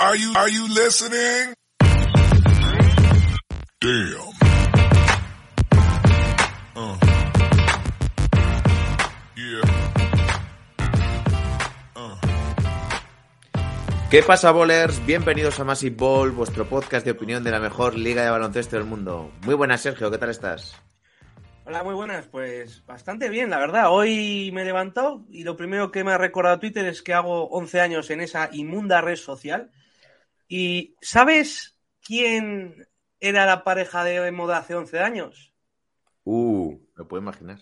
Are you are you listening? Damn. Uh. Yeah. Uh. ¿Qué pasa, bowlers? Bienvenidos a Massive Ball, vuestro podcast de opinión de la mejor liga de baloncesto del mundo. Muy buenas, Sergio, ¿qué tal estás? Hola, muy buenas. Pues bastante bien, la verdad. Hoy me he levantado y lo primero que me ha recordado Twitter es que hago 11 años en esa inmunda red social. ¿Y sabes quién era la pareja de moda hace 11 años? Uh, me puedo imaginar.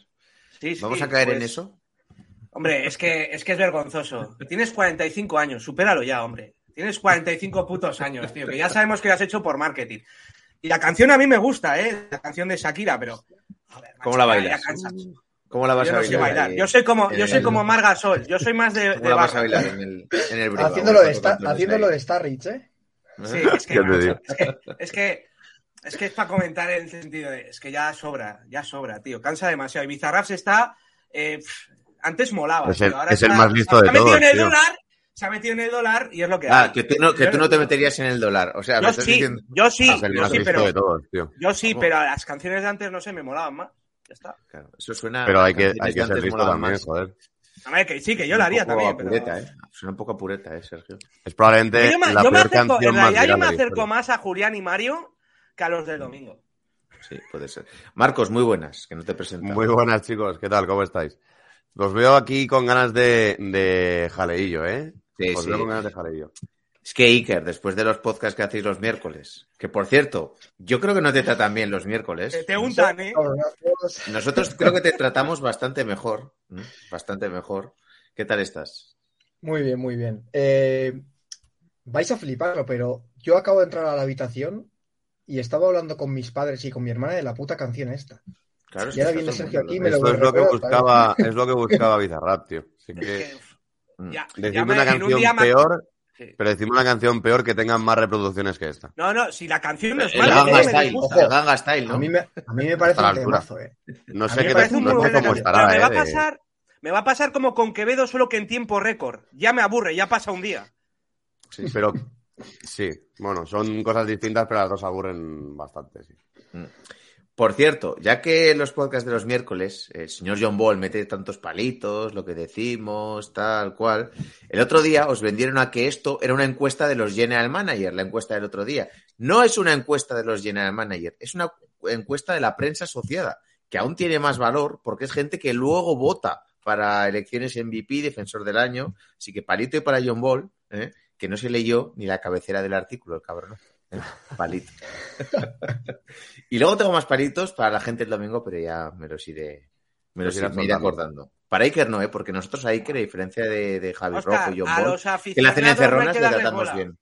Sí, sí, ¿Vamos a caer en pues, eso? Hombre, es que, es que es vergonzoso. Tienes 45 años, supéralo ya, hombre. Tienes 45 putos años, tío, que ya sabemos que lo has hecho por marketing. Y la canción a mí me gusta, ¿eh? La canción de Shakira, pero... joder, ¿Cómo macho, la bailas? ¿Cómo la vas Yo a no sé bailar? Yo soy como, yo soy como Marga Sol. Yo soy más de, ¿Cómo de la vas a bailar en el, en el? Haciéndolo haciéndolo de Starrich, ¿eh? Sí, es que, macho, es que, es que, es que es para comentar en el sentido de, es que ya sobra, ya sobra, tío, cansa demasiado. Y Bizarraps está, eh, pff, antes molaba. Es el- tío, ahora es el está- más listo de Se ha metido todos, en el tío. dólar, se ha metido en el dólar y es lo que Ah, hay. que tú, no, que tú no te meterías en el dólar. O sea, Yo sí, diciendo... yo sí, yo sí, pero, de todos, tío. yo sí, ¿Cómo? pero las canciones de antes, no sé, me molaban más. Ya está. Claro, eso suena... Pero hay que, hay que ser listo también, joder. A ver, que sí, que yo lo haría también. a Pero... pureta, ¿eh? Suena un poco a pureta, ¿eh, Sergio? Es probablemente Yo me, la yo me peor acerco, en canción más realidad yo me la acerco más a Julián y Mario que a los del domingo. Sí, puede ser. Marcos, muy buenas, que no te presentamos. Muy buenas, chicos. ¿Qué tal? ¿Cómo estáis? Los veo aquí con ganas de, de jaleillo, ¿eh? Sí, Os sí. veo con ganas de jaleillo. Es que Iker, después de los podcasts que hacéis los miércoles, que por cierto, yo creo que no te tratan bien los miércoles. Te, te untan, ¿eh? Nosotros creo que te tratamos bastante mejor. Bastante mejor. ¿Qué tal estás? Muy bien, muy bien. Eh, vais a fliparlo, pero yo acabo de entrar a la habitación y estaba hablando con mis padres y con mi hermana de la puta canción esta. Claro, Y ahora viene Sergio aquí, mundo me lo Esto es lo que buscaba, es lo que buscaba Bizarrap, tío. Así que Mm. ya- ya decidme me- una un canción peor, Sí. pero decidme una canción peor que tenga más reproducciones que esta. No, no, si la canción no es mala, Ganga Style, el Ganga Style, ¿no? A mí me, a mí me parece un temazo, eh. No sé qué te, no sé cómo estará, Pero me va a eh, pasar, me va a pasar como con Quevedo solo que en tiempo récord. Ya me aburre, ya pasa un día. Sí, pero sí, bueno, son cosas distintas, pero las dos aburren bastante, sí. Por cierto, ya que en los podcasts de los miércoles el señor John Ball mete tantos palitos, lo que decimos, tal cual, el otro día os vendieron a que esto era una encuesta de los General Manager, la encuesta del otro día. No es una encuesta de los General Manager, es una encuesta de la prensa asociada, que aún tiene más valor porque es gente que luego vota para elecciones MVP, defensor del año. Así que palito y para John Ball, ¿eh? que no se leyó ni la cabecera del artículo, el cabrón. Palito. y luego tengo más palitos para la gente el domingo, pero ya me los iré, me los iré, me iré soltando. acordando. Para Iker no, ¿eh? porque nosotros a Iker, a diferencia de, de Javi Oscar, Rojo y John Ball, que le aficionados hacen no encerronas, que le tratamos bola. bien.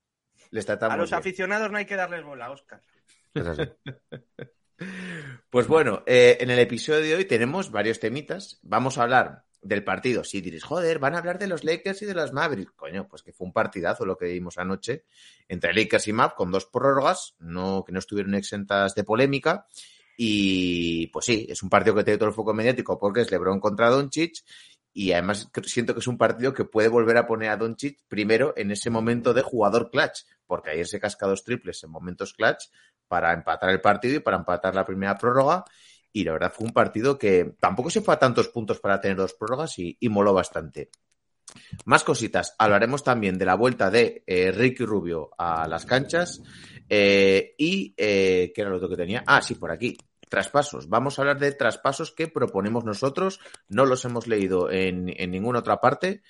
Les tratamos A los bien. aficionados no hay que darles bola, Oscar. Es así. Pues bueno, eh, en el episodio de hoy tenemos varios temitas. Vamos a hablar del partido. Si diréis, joder, van a hablar de los Lakers y de los Mavericks. Coño, pues que fue un partidazo lo que vimos anoche entre Lakers y Mavs con dos prórrogas, no, que no estuvieron exentas de polémica. Y pues sí, es un partido que tiene todo el foco mediático porque es LeBron contra Doncic. Y además siento que es un partido que puede volver a poner a Doncic primero en ese momento de jugador clutch, porque ayer se casca dos triples en momentos clutch para empatar el partido y para empatar la primera prórroga. Y la verdad fue un partido que tampoco se fue a tantos puntos para tener dos prórrogas y, y moló bastante. Más cositas. Hablaremos también de la vuelta de eh, Ricky Rubio a las canchas. eh, y, eh, ¿qué era lo otro que tenía? Ah, sí, por aquí. Traspasos. Vamos a hablar de traspasos que proponemos nosotros. No los hemos leído en, en ninguna otra parte.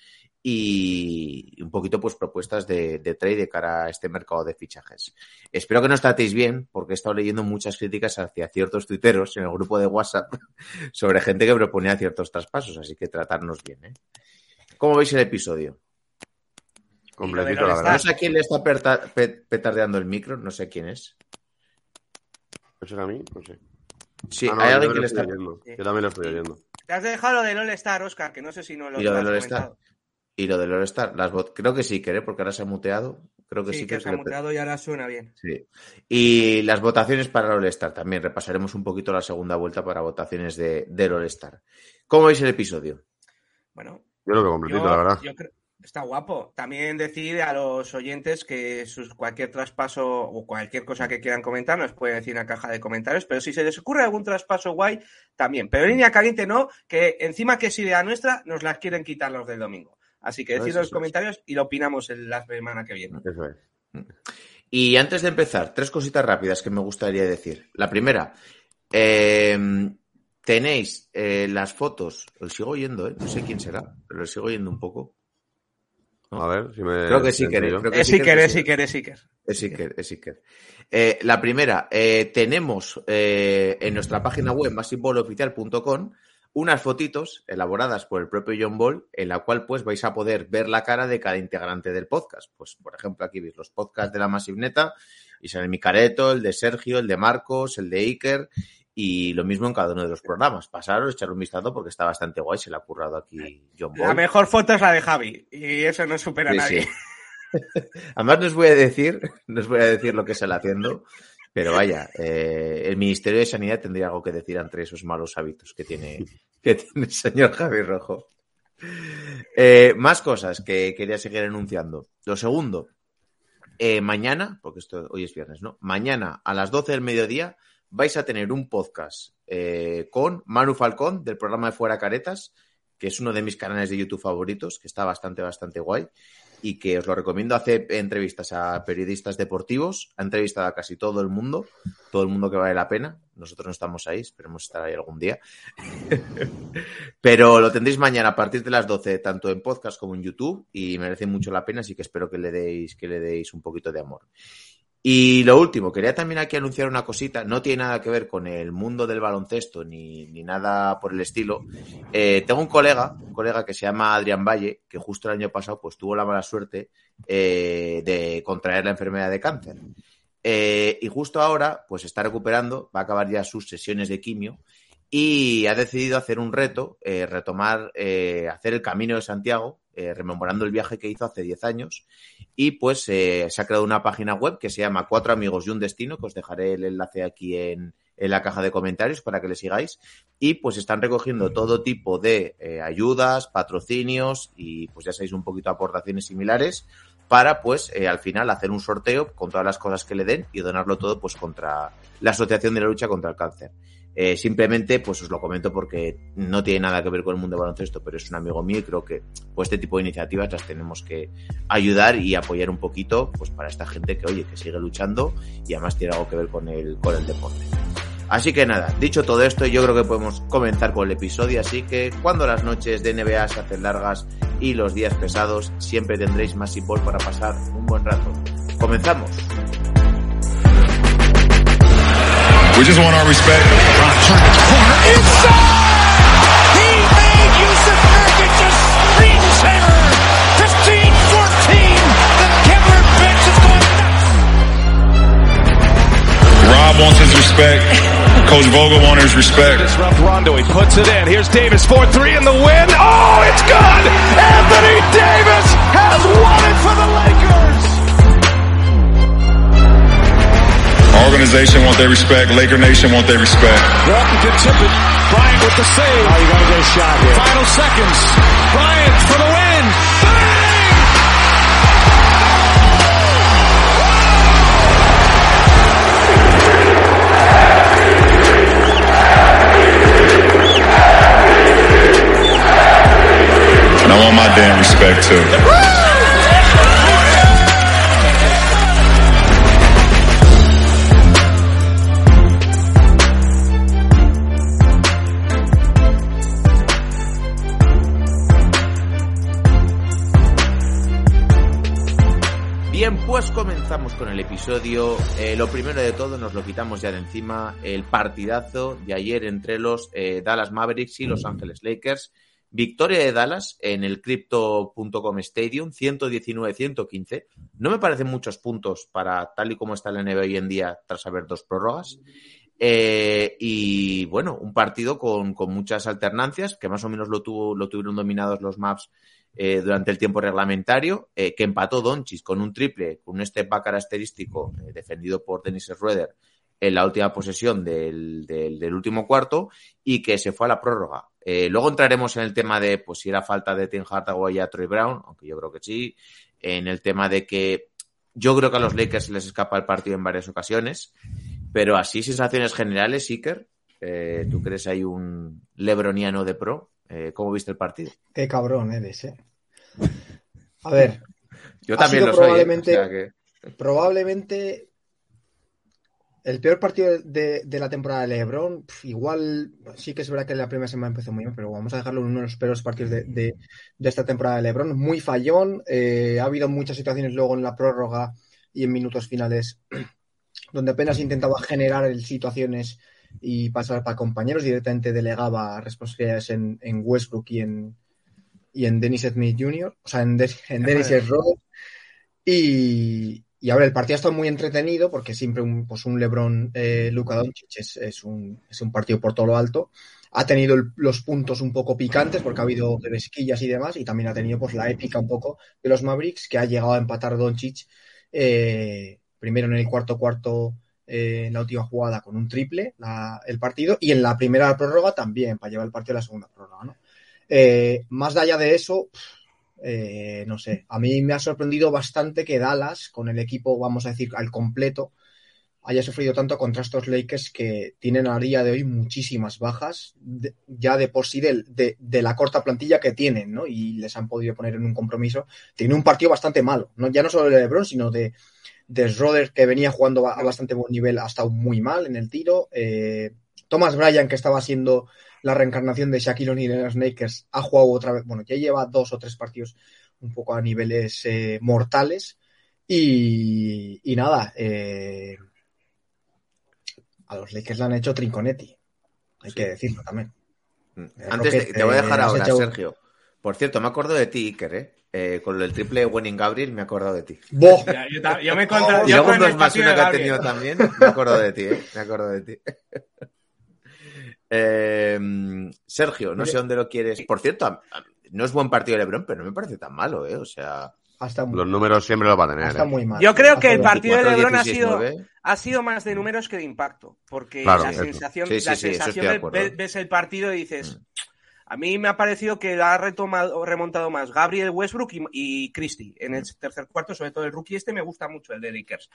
Y un poquito, pues, propuestas de, de trade de cara a este mercado de fichajes. Espero que nos tratéis bien, porque he estado leyendo muchas críticas hacia ciertos tuiteros en el grupo de WhatsApp sobre gente que proponía ciertos traspasos, así que tratarnos bien. ¿eh? ¿Cómo veis el episodio? Completito, la verdad. No sé a quién le está petardeando el micro, no sé quién es. ¿Eso era a mí? No sé. Sí, Ah, no, hay alguien que le está... oyendo. Yo también lo estoy oyendo. Te has dejado lo del All-Star, Oscar, que no sé si no lo, Y lo has del All-Star. Y lo del All-Star, las creo que sí, ¿eh? porque ahora se ha muteado. Creo que sí, Sí, que, que se ha muteado y ahora suena bien. Sí. Y las votaciones para el All-Star también. Repasaremos un poquito la segunda vuelta para votaciones de, del All-Star. ¿Cómo veis el episodio? Bueno, Yo lo veo completito, yo, la verdad. yo creo está guapo. También decir a los oyentes que sus, cualquier traspaso o cualquier cosa que quieran comentar nos pueden decir en la caja de comentarios, pero si se les ocurre algún traspaso guay, también. Pero en línea caliente no, que encima que es idea nuestra, nos las quieren quitar los del domingo. Así que decidlo en los es. comentarios y lo opinamos en la semana que viene. Eso es. Y antes de empezar, tres cositas rápidas que me gustaría decir. La primera, eh, tenéis eh, las fotos, lo sigo oyendo, ¿eh? no sé quién será, pero lo sigo oyendo un poco. A ver, si me. Creo que sí si que Es sí que Iker, sí. es Iker, es Iker. Es Iker, es Iker. Eh, la primera, eh, tenemos eh, en nuestra página web, masivoloficial.com, unas fotitos elaboradas por el propio John Ball, en la cual pues vais a poder ver la cara de cada integrante del podcast. Pues, por ejemplo, aquí veis los podcasts de la Masivneta, y sale mi careto, el de Sergio, el de Marcos, el de Iker, y lo mismo en cada uno de los programas. Pasaros, echar un vistazo porque está bastante guay, se le ha currado aquí John La Ball. mejor foto es la de Javi y eso no supera a Sí, nadie. sí. Además, no os voy a decir, no os voy a decir lo que sale haciendo, pero vaya, eh, el Ministerio de Sanidad tendría algo que decir entre esos malos hábitos que tiene, que tiene el señor Javi Rojo. Eh, más cosas que quería seguir enunciando. Lo segundo, eh, mañana, porque esto hoy es viernes, ¿no? Mañana a las 12 del mediodía vais a tener un podcast eh, con Manu Falcón del programa de Fuera Caretas, que es uno de mis canales de YouTube favoritos, que está bastante, bastante guay y que os lo recomiendo. Hace entrevistas a periodistas deportivos, ha entrevistado a casi todo el mundo, todo el mundo que vale la pena. Nosotros no estamos ahí, esperemos estar ahí algún día. Pero lo tendréis mañana a partir de las 12, tanto en podcast como en YouTube, y merece mucho la pena, así que espero que le deis, que le deis un poquito de amor. Y lo último, quería también aquí anunciar una cosita, no tiene nada que ver con el mundo del baloncesto ni, ni nada por el estilo. Eh, tengo un colega, un colega que se llama Adrián Valle, que justo el año pasado pues tuvo la mala suerte eh, de contraer la enfermedad de cáncer. Eh, y justo ahora pues está recuperando, va a acabar ya sus sesiones de quimio y ha decidido hacer un reto, eh, retomar, eh, hacer el Camino de Santiago, eh, rememorando el viaje que hizo hace 10 años. Y pues eh, se ha creado una página web que se llama Cuatro Amigos y un Destino, que os dejaré el enlace aquí en, en la caja de comentarios para que le sigáis. Y pues están recogiendo todo tipo de eh, ayudas, patrocinios y pues ya sabéis un poquito aportaciones similares para pues al final hacer un sorteo con todas las cosas que le den y donarlo todo pues contra la Asociación de la Lucha contra el Cáncer. Eh, simplemente, pues os lo comento porque no tiene nada que ver con el mundo del baloncesto, pero es un amigo mío y creo que pues, este tipo de iniciativas las tenemos que ayudar y apoyar un poquito pues para esta gente que, oye, que sigue luchando y además tiene algo que ver con el, con el deporte. Así que nada, dicho todo esto, yo creo que podemos comenzar con el episodio, así que cuando las noches de NBA se hacen largas y los días pesados, siempre tendréis más Ball para pasar un buen rato. Comenzamos. We just want our respect. Inside, He made Yusuf Nurkic a screensaver. 15-14. The Kevlar bench is going nuts. Rob wants his respect. Coach Vogel wants his respect. Disrupt Rondo. He puts it in. Here's Davis. 4-3 in the win. Oh, it's good. Anthony Davis has won it for the Lakers. Organization want their respect. Laker Nation want their respect. Walton can tip it. Bryant with the save. Oh, you got to get a shot here. Final seconds. Bryant for the win. Bang! And I want my damn respect too. Pues comenzamos con el episodio. Eh, lo primero de todo, nos lo quitamos ya de encima, el partidazo de ayer entre los eh, Dallas Mavericks y Los Ángeles Lakers. Victoria de Dallas en el Crypto.com Stadium, 119-115. No me parecen muchos puntos para tal y como está la NBA hoy en día tras haber dos prórrogas. Eh, y bueno, un partido con, con, muchas alternancias, que más o menos lo, tuvo, lo tuvieron dominados los maps eh, durante el tiempo reglamentario, eh, que empató Donchis con un triple, con un step back característico eh, defendido por Dennis Schroeder en la última posesión del, del, del, último cuarto y que se fue a la prórroga. Eh, luego entraremos en el tema de pues si era falta de Tim Hardaway a Troy Brown, aunque yo creo que sí, en el tema de que yo creo que a los Lakers les escapa el partido en varias ocasiones, pero así sensaciones generales, Iker, eh, ¿tú crees hay un lebroniano de pro? Eh, ¿Cómo viste el partido? Qué cabrón eres, eh. A ver. Yo también lo soy. Probablemente, ¿eh? o sea que... probablemente el peor partido de, de, la temporada de LeBron, igual sí que es verdad que la primera semana empezó muy bien, pero vamos a dejarlo en uno de los peores partidos de, de, de esta temporada de LeBron. Muy fallón, eh, ha habido muchas situaciones luego en la prórroga y en minutos finales donde apenas intentaba generar situaciones y pasar para compañeros, directamente delegaba responsabilidades en, en Westbrook y en, y en Dennis Smith Jr., o sea, en, de, en Dennis Schroeder. Y, y ahora el partido ha estado muy entretenido porque siempre un, pues un LeBron eh, Luka Doncic es, es, un, es un partido por todo lo alto. Ha tenido el, los puntos un poco picantes porque ha habido besquillas y demás y también ha tenido pues la épica un poco de los Mavericks que ha llegado a empatar Doncic eh, primero en el cuarto cuarto en la última jugada con un triple el partido y en la primera prórroga también para llevar el partido a la segunda prórroga. ¿no? Eh, más allá de eso, eh, no sé, a mí me ha sorprendido bastante que Dallas, con el equipo, vamos a decir, al completo, haya sufrido tanto contra estos Lakers que tienen a día de hoy muchísimas bajas, ya de por sí de, de, de, la corta plantilla que tienen, ¿no? Y les han podido poner en un compromiso. Tiene un partido bastante malo, ¿no? Ya no solo de LeBron, sino de, de Schroeder, que venía jugando a bastante buen nivel, ha estado muy mal en el tiro. Eh, Thomas Bryan, que estaba siendo la reencarnación de Shaquille O'Neal en los Lakers, ha jugado otra vez, bueno, ya lleva dos o tres partidos un poco a niveles eh, mortales. Y, y nada, eh, a los Lakers le han hecho Trinconetti, hay sí. que decirlo también. Antes de, te voy a dejar ahora, hecho... Sergio. Por cierto, me acuerdo de ti, Iker, ¿eh? Eh, con el triple de Winning Gabriel me he acordado de ti. Ya, yo, yo, me contra... Y luego más uno que ha tenido también, me acuerdo de ti, ¿eh? Me acuerdo de ti. Eh, Sergio, no sé dónde lo quieres. Por cierto, no es buen partido de Lebron, pero no me parece tan malo, ¿eh? O sea. Hasta muy, los números siempre los va a tener. Hasta ¿eh? muy mal. Yo creo que el partido de Lebron ha sido, ha sido más de números que de impacto. Porque claro, la sensación, sí, sí, la sí, sensación de, ves, ves, el partido y dices. Mm. A mí me ha parecido que ha retomado, remontado más Gabriel Westbrook y, y Christie en el tercer cuarto, sobre todo el rookie este me gusta mucho, el de Lakers.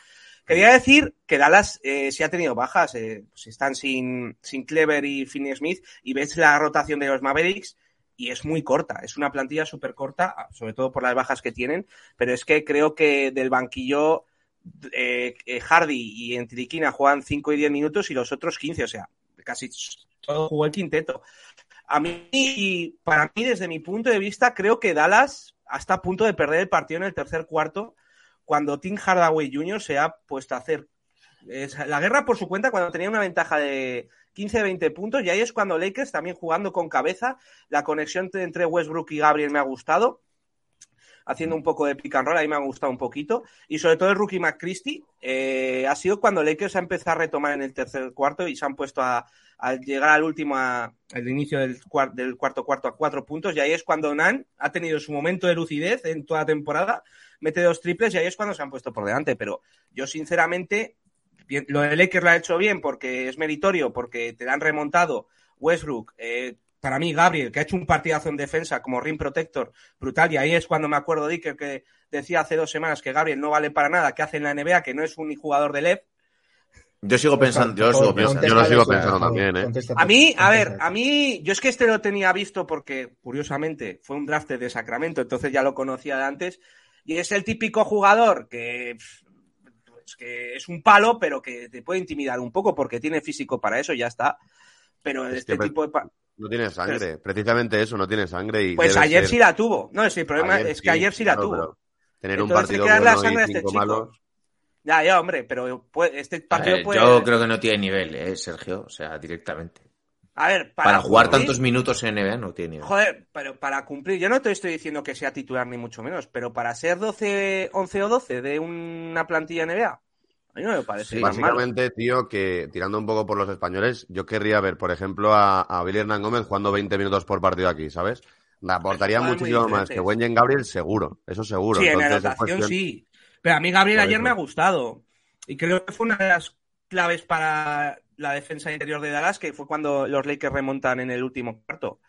Quería decir que Dallas eh, sí ha tenido bajas, eh, pues están sin, sin Clever y Finney Smith y ves la rotación de los Mavericks y es muy corta, es una plantilla súper corta, sobre todo por las bajas que tienen, pero es que creo que del banquillo eh, Hardy y Entriquina juegan 5 y 10 minutos y los otros 15, o sea, casi todo jugó el quinteto. A mí, para mí, desde mi punto de vista, creo que Dallas hasta a punto de perder el partido en el tercer cuarto cuando Tim Hardaway Jr. se ha puesto a hacer la guerra por su cuenta cuando tenía una ventaja de 15-20 puntos y ahí es cuando Lakers también jugando con cabeza, la conexión entre Westbrook y Gabriel me ha gustado, haciendo un poco de pick and roll, ahí me ha gustado un poquito, y sobre todo el rookie McChristie, eh, ha sido cuando Lakers ha empezado a retomar en el tercer cuarto y se han puesto a, al llegar al último, a, al inicio del, del, cuarto cuarto a cuatro puntos, y ahí es cuando Nan ha tenido su momento de lucidez en toda la temporada, mete dos triples y ahí es cuando se han puesto por delante, pero yo sinceramente, lo de Lakers lo ha hecho bien porque es meritorio, porque te han remontado Westbrook, eh, para mí Gabriel, que ha hecho un partidazo en defensa como rim protector brutal, y ahí es cuando me acuerdo de Iker que decía hace dos semanas que Gabriel no vale para nada, que hace en la NBA, que no es un jugador de LEV, yo sigo pensando, yo, sigo pensando, yo lo sigo pensando también, ¿eh? A mí, a ver, a mí, yo es que este lo tenía visto porque, curiosamente, fue un draft de Sacramento, entonces ya lo conocía de antes, y es el típico jugador que, pues, que es un palo, pero que te puede intimidar un poco porque tiene físico para eso, ya está. Pero Es este que tipo de... No tiene sangre, precisamente eso, no tiene sangre. Y Pues ayer ser- sí la tuvo. No, es el problema Ayer es que ayer sí la claro, tuvo. Tener un Entonces partido que darle la bueno sangre este chico. malos. Ya, ya, hombre, pero puede- este partido ver, puede... Yo creo que no tiene nivel, ¿eh, Sergio? O sea, directamente. A ver, Para, jugar cumplir- tantos minutos en NBA no tiene. Joder, pero para cumplir, yo no te estoy diciendo que sea titular ni mucho menos, pero para ser 12, 11 o 12 de una plantilla NBA, a mí no me parece Sí, malo. Básicamente, tío, que tirando un poco por los españoles, yo querría ver, por ejemplo, a, a Billy Hernán Gómez jugando 20 minutos por partido aquí, ¿sabes? Me aportaría muchísimo más que Wenyen Gabriel, seguro, eso seguro. Sí, en la cuestión- sí. Pero a mí Gabriel ayer me ha gustado. Y creo que fue una de las claves para la defensa interior de Dallas, que fue cuando los Lakers remontan en el último cuarto.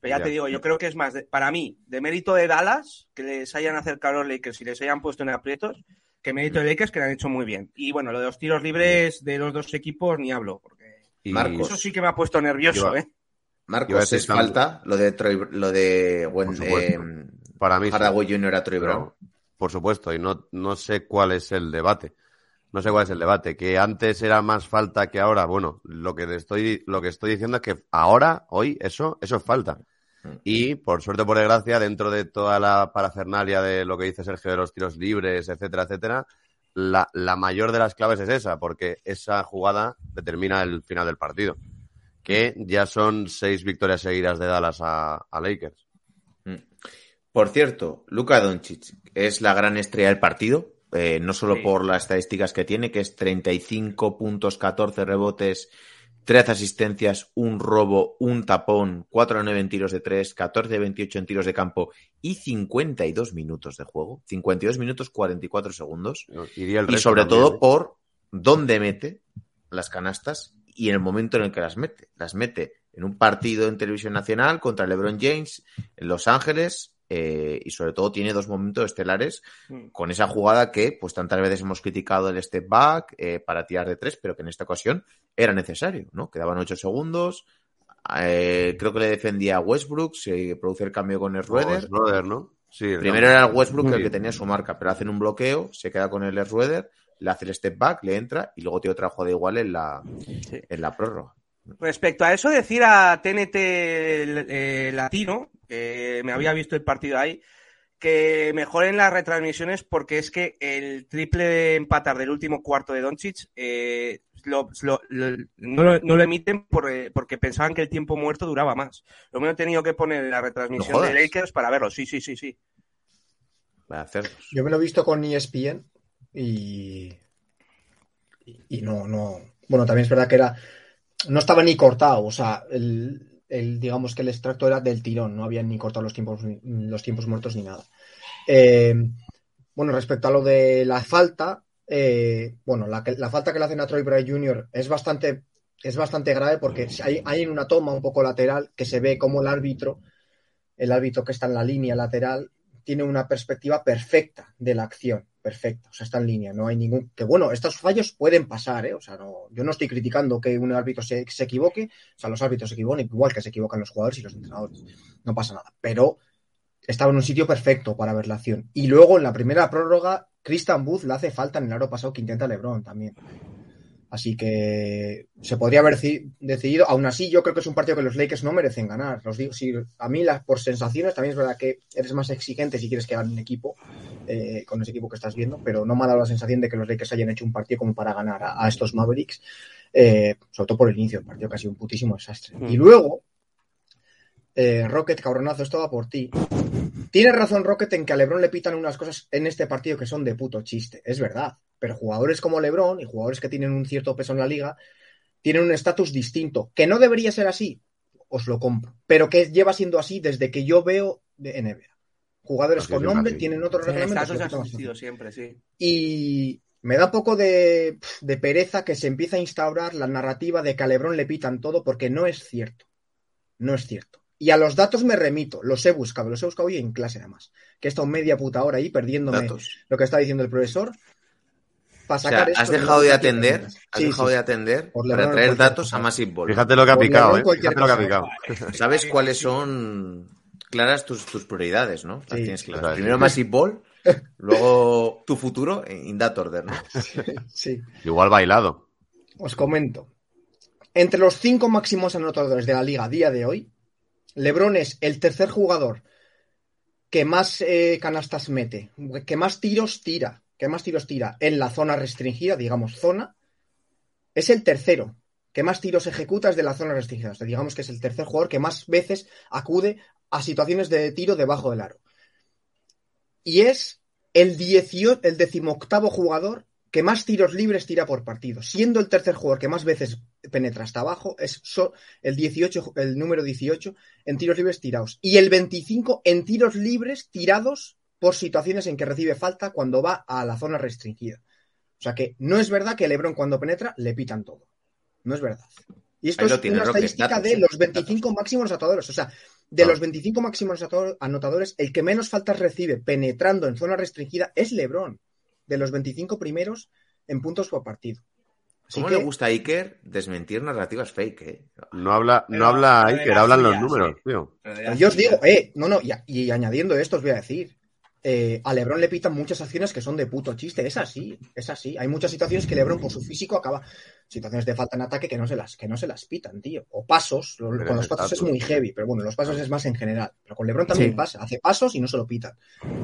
Pero ya Ya. te digo, yo creo que es más, de- para mí, de mérito de Dallas, que les hayan acercado a los Lakers y les hayan puesto en aprietos, que mérito de Lakers, que lo han hecho muy bien. Y bueno, lo de los tiros libres de los dos equipos ni hablo, porque y- Marcos. eso sí que me ha puesto nervioso, Iba- ¿eh? Marcos, es falta lo de Troy, lo de supuesto. eh, Para mí sí. Jr. a Troy Brown. Pero, por supuesto, y no, no sé cuál es el debate. No sé cuál es el debate. Que antes era más falta que ahora. Bueno, lo que te estoy, lo que estoy diciendo es que ahora, hoy, eso, eso es falta. Mm. Y por suerte o por desgracia, dentro de toda la parafernalia de lo que dice Sergio de los tiros libres, etcétera, etcétera, la, la mayor de las claves es esa, porque esa jugada determina el final del partido. Que ya son seis victorias seguidas de Dallas a, a Lakers. Por cierto, Luka Doncic es la gran estrella del partido, eh, no solo Sí. por las estadísticas que tiene, que es 35 puntos, 14 rebotes, 13 asistencias, un robo, un tapón, 4 a 9 en tiros de 3, 14 de 28 en tiros de campo y 52 minutos de juego. 52 minutos 44 segundos. Iría el Y sobre también, todo ¿eh? por dónde mete las canastas y en el momento en el que las mete. Las mete en un partido en televisión nacional contra LeBron James en Los Ángeles eh, y sobre todo tiene dos momentos estelares Mm. con esa jugada que pues tantas veces hemos criticado el step back eh, para tirar de tres, pero que en esta ocasión era necesario, ¿no? Quedaban ocho segundos. eh, creo que le defendía a Westbrook, se produce el cambio con el Rueder. es Schroeder, ¿no? Sí, el Primero era el Westbrook el que tenía su marca, pero hacen un bloqueo, se queda con el Rueder, le hace el step back, le entra y luego tiene otra jugada igual en la, Sí. en la prórroga. Respecto a eso, decir a TNT eh, Latino, que me había visto el partido ahí, que mejoren las retransmisiones porque es que el triple de empatar del último cuarto de Doncic eh, lo- lo- lo- no, lo, no lo emiten por, eh, porque pensaban que el tiempo muerto duraba más. Lo menos he tenido que poner en la retransmisión No de. Lakers para verlo. Sí, sí, sí, sí. Cerdos. Yo me lo he visto con ESPN y- Y no, no. Bueno, también es verdad que era. No estaba ni cortado, o sea, el, digamos que el extracto era del tirón, no habían ni cortado los tiempos, los tiempos muertos ni nada. Eh, bueno, respecto a lo de la falta, eh, bueno, la, falta que le hacen a Troy Brown Jr. es bastante, es bastante grave porque hay, hay en una toma un poco lateral que se ve como el árbitro, el árbitro que está en la línea lateral, tiene una perspectiva perfecta de la acción, perfecta, o sea, está en línea, no hay ningún... Que bueno, estos fallos pueden pasar, ¿eh? O sea, no, yo no estoy criticando que un árbitro se, se equivoque, o sea, los árbitros se equivocan igual que se equivocan los jugadores y los entrenadores, no pasa nada, pero estaba en un sitio perfecto para ver la acción. Y luego en la primera prórroga, Christian Booth le hace falta en el aro pasado que intenta LeBron también. Así que se podría haber ci- decidido. Aún así, yo creo que es un partido que los Lakers no merecen ganar. Los digo, si, a mí, las, por sensaciones, también es verdad que eres más exigente si quieres que gane un equipo eh, con ese equipo que estás viendo, pero no me ha dado la sensación de que los Lakers hayan hecho un partido como para ganar a, a estos Mavericks, eh, sobre todo por el inicio del partido, que ha sido un putísimo desastre. Mm. Y luego, eh, Rocket, cabronazo, esto va por ti. Tienes razón, Rocket, en que a LeBron le pitan unas cosas en este partido que son de puto chiste. Es verdad. Pero jugadores como LeBron y jugadores que tienen un cierto peso en la liga tienen un estatus distinto. Que no debería ser así, os lo compro. Pero que lleva siendo así desde que yo veo de NBA. Jugadores Así con nombre tienen otros reglamentos. fácil. siempre, sí. Y me da un poco de, de pereza que se empiece a instaurar la narrativa de que a LeBron le pitan todo porque no es cierto. No es cierto. Y a los datos me remito, los he buscado, los he buscado hoy en clase además. Que he estado media puta hora ahí perdiéndome Datos. lo que está diciendo el profesor. Para O sea, sacar has dejado de atender, has Sí, dejado sí, de atender Por para traer datos a Massive Ball. Fíjate lo que ha picado, ¿eh? Fíjate lo que ha picado. ¿Sabes cuáles son claras tus, tus prioridades, no? Las Sí. tienes claras. Claro. Primero Massive Ball, luego tu futuro, in that order, ¿no? Sí. Igual bailado. Os comento. Entre los cinco máximos anotadores de la liga a día de hoy, LeBron es el tercer jugador que más eh, canastas mete, que más tiros tira, que más tiros tira en la zona restringida, digamos zona. Es el tercero. que más tiros ejecuta es de la zona restringida. O sea, digamos que es el tercer jugador que más veces acude a situaciones de tiro debajo del aro. Y es el, 18, el decimoctavo jugador que más tiros libres tira por partido. Siendo el tercer jugador que más veces penetra hasta abajo, es el, 18, el número 18 en tiros libres tirados. Y el 25 en tiros libres tirados por situaciones en que recibe falta cuando va a la zona restringida. O sea que no es verdad que Lebron cuando penetra le pitan todo. No es verdad. Y esto es una estadística de los 25 máximos anotadores. O sea, de los 25 máximos anotadores, el que menos faltas recibe penetrando en zona restringida es Lebron. De los 25 primeros en puntos por partido. ¿Cómo le gusta a Iker desmentir narrativas fake? Eh? No habla, no habla Iker, hablan los números, tío. Yo os digo, eh, no, no, y añadiendo esto os voy a decir, eh, a Lebron le pitan muchas acciones que son de puto chiste. Es así, es así. Hay muchas situaciones que Lebron por su físico acaba. Situaciones de falta en ataque que no se las, que no se las pitan, tío. O pasos. con los pasos es muy heavy, pero bueno, los pasos es más en general. Pero con Lebron también pasa. Hace pasos y no se lo pitan.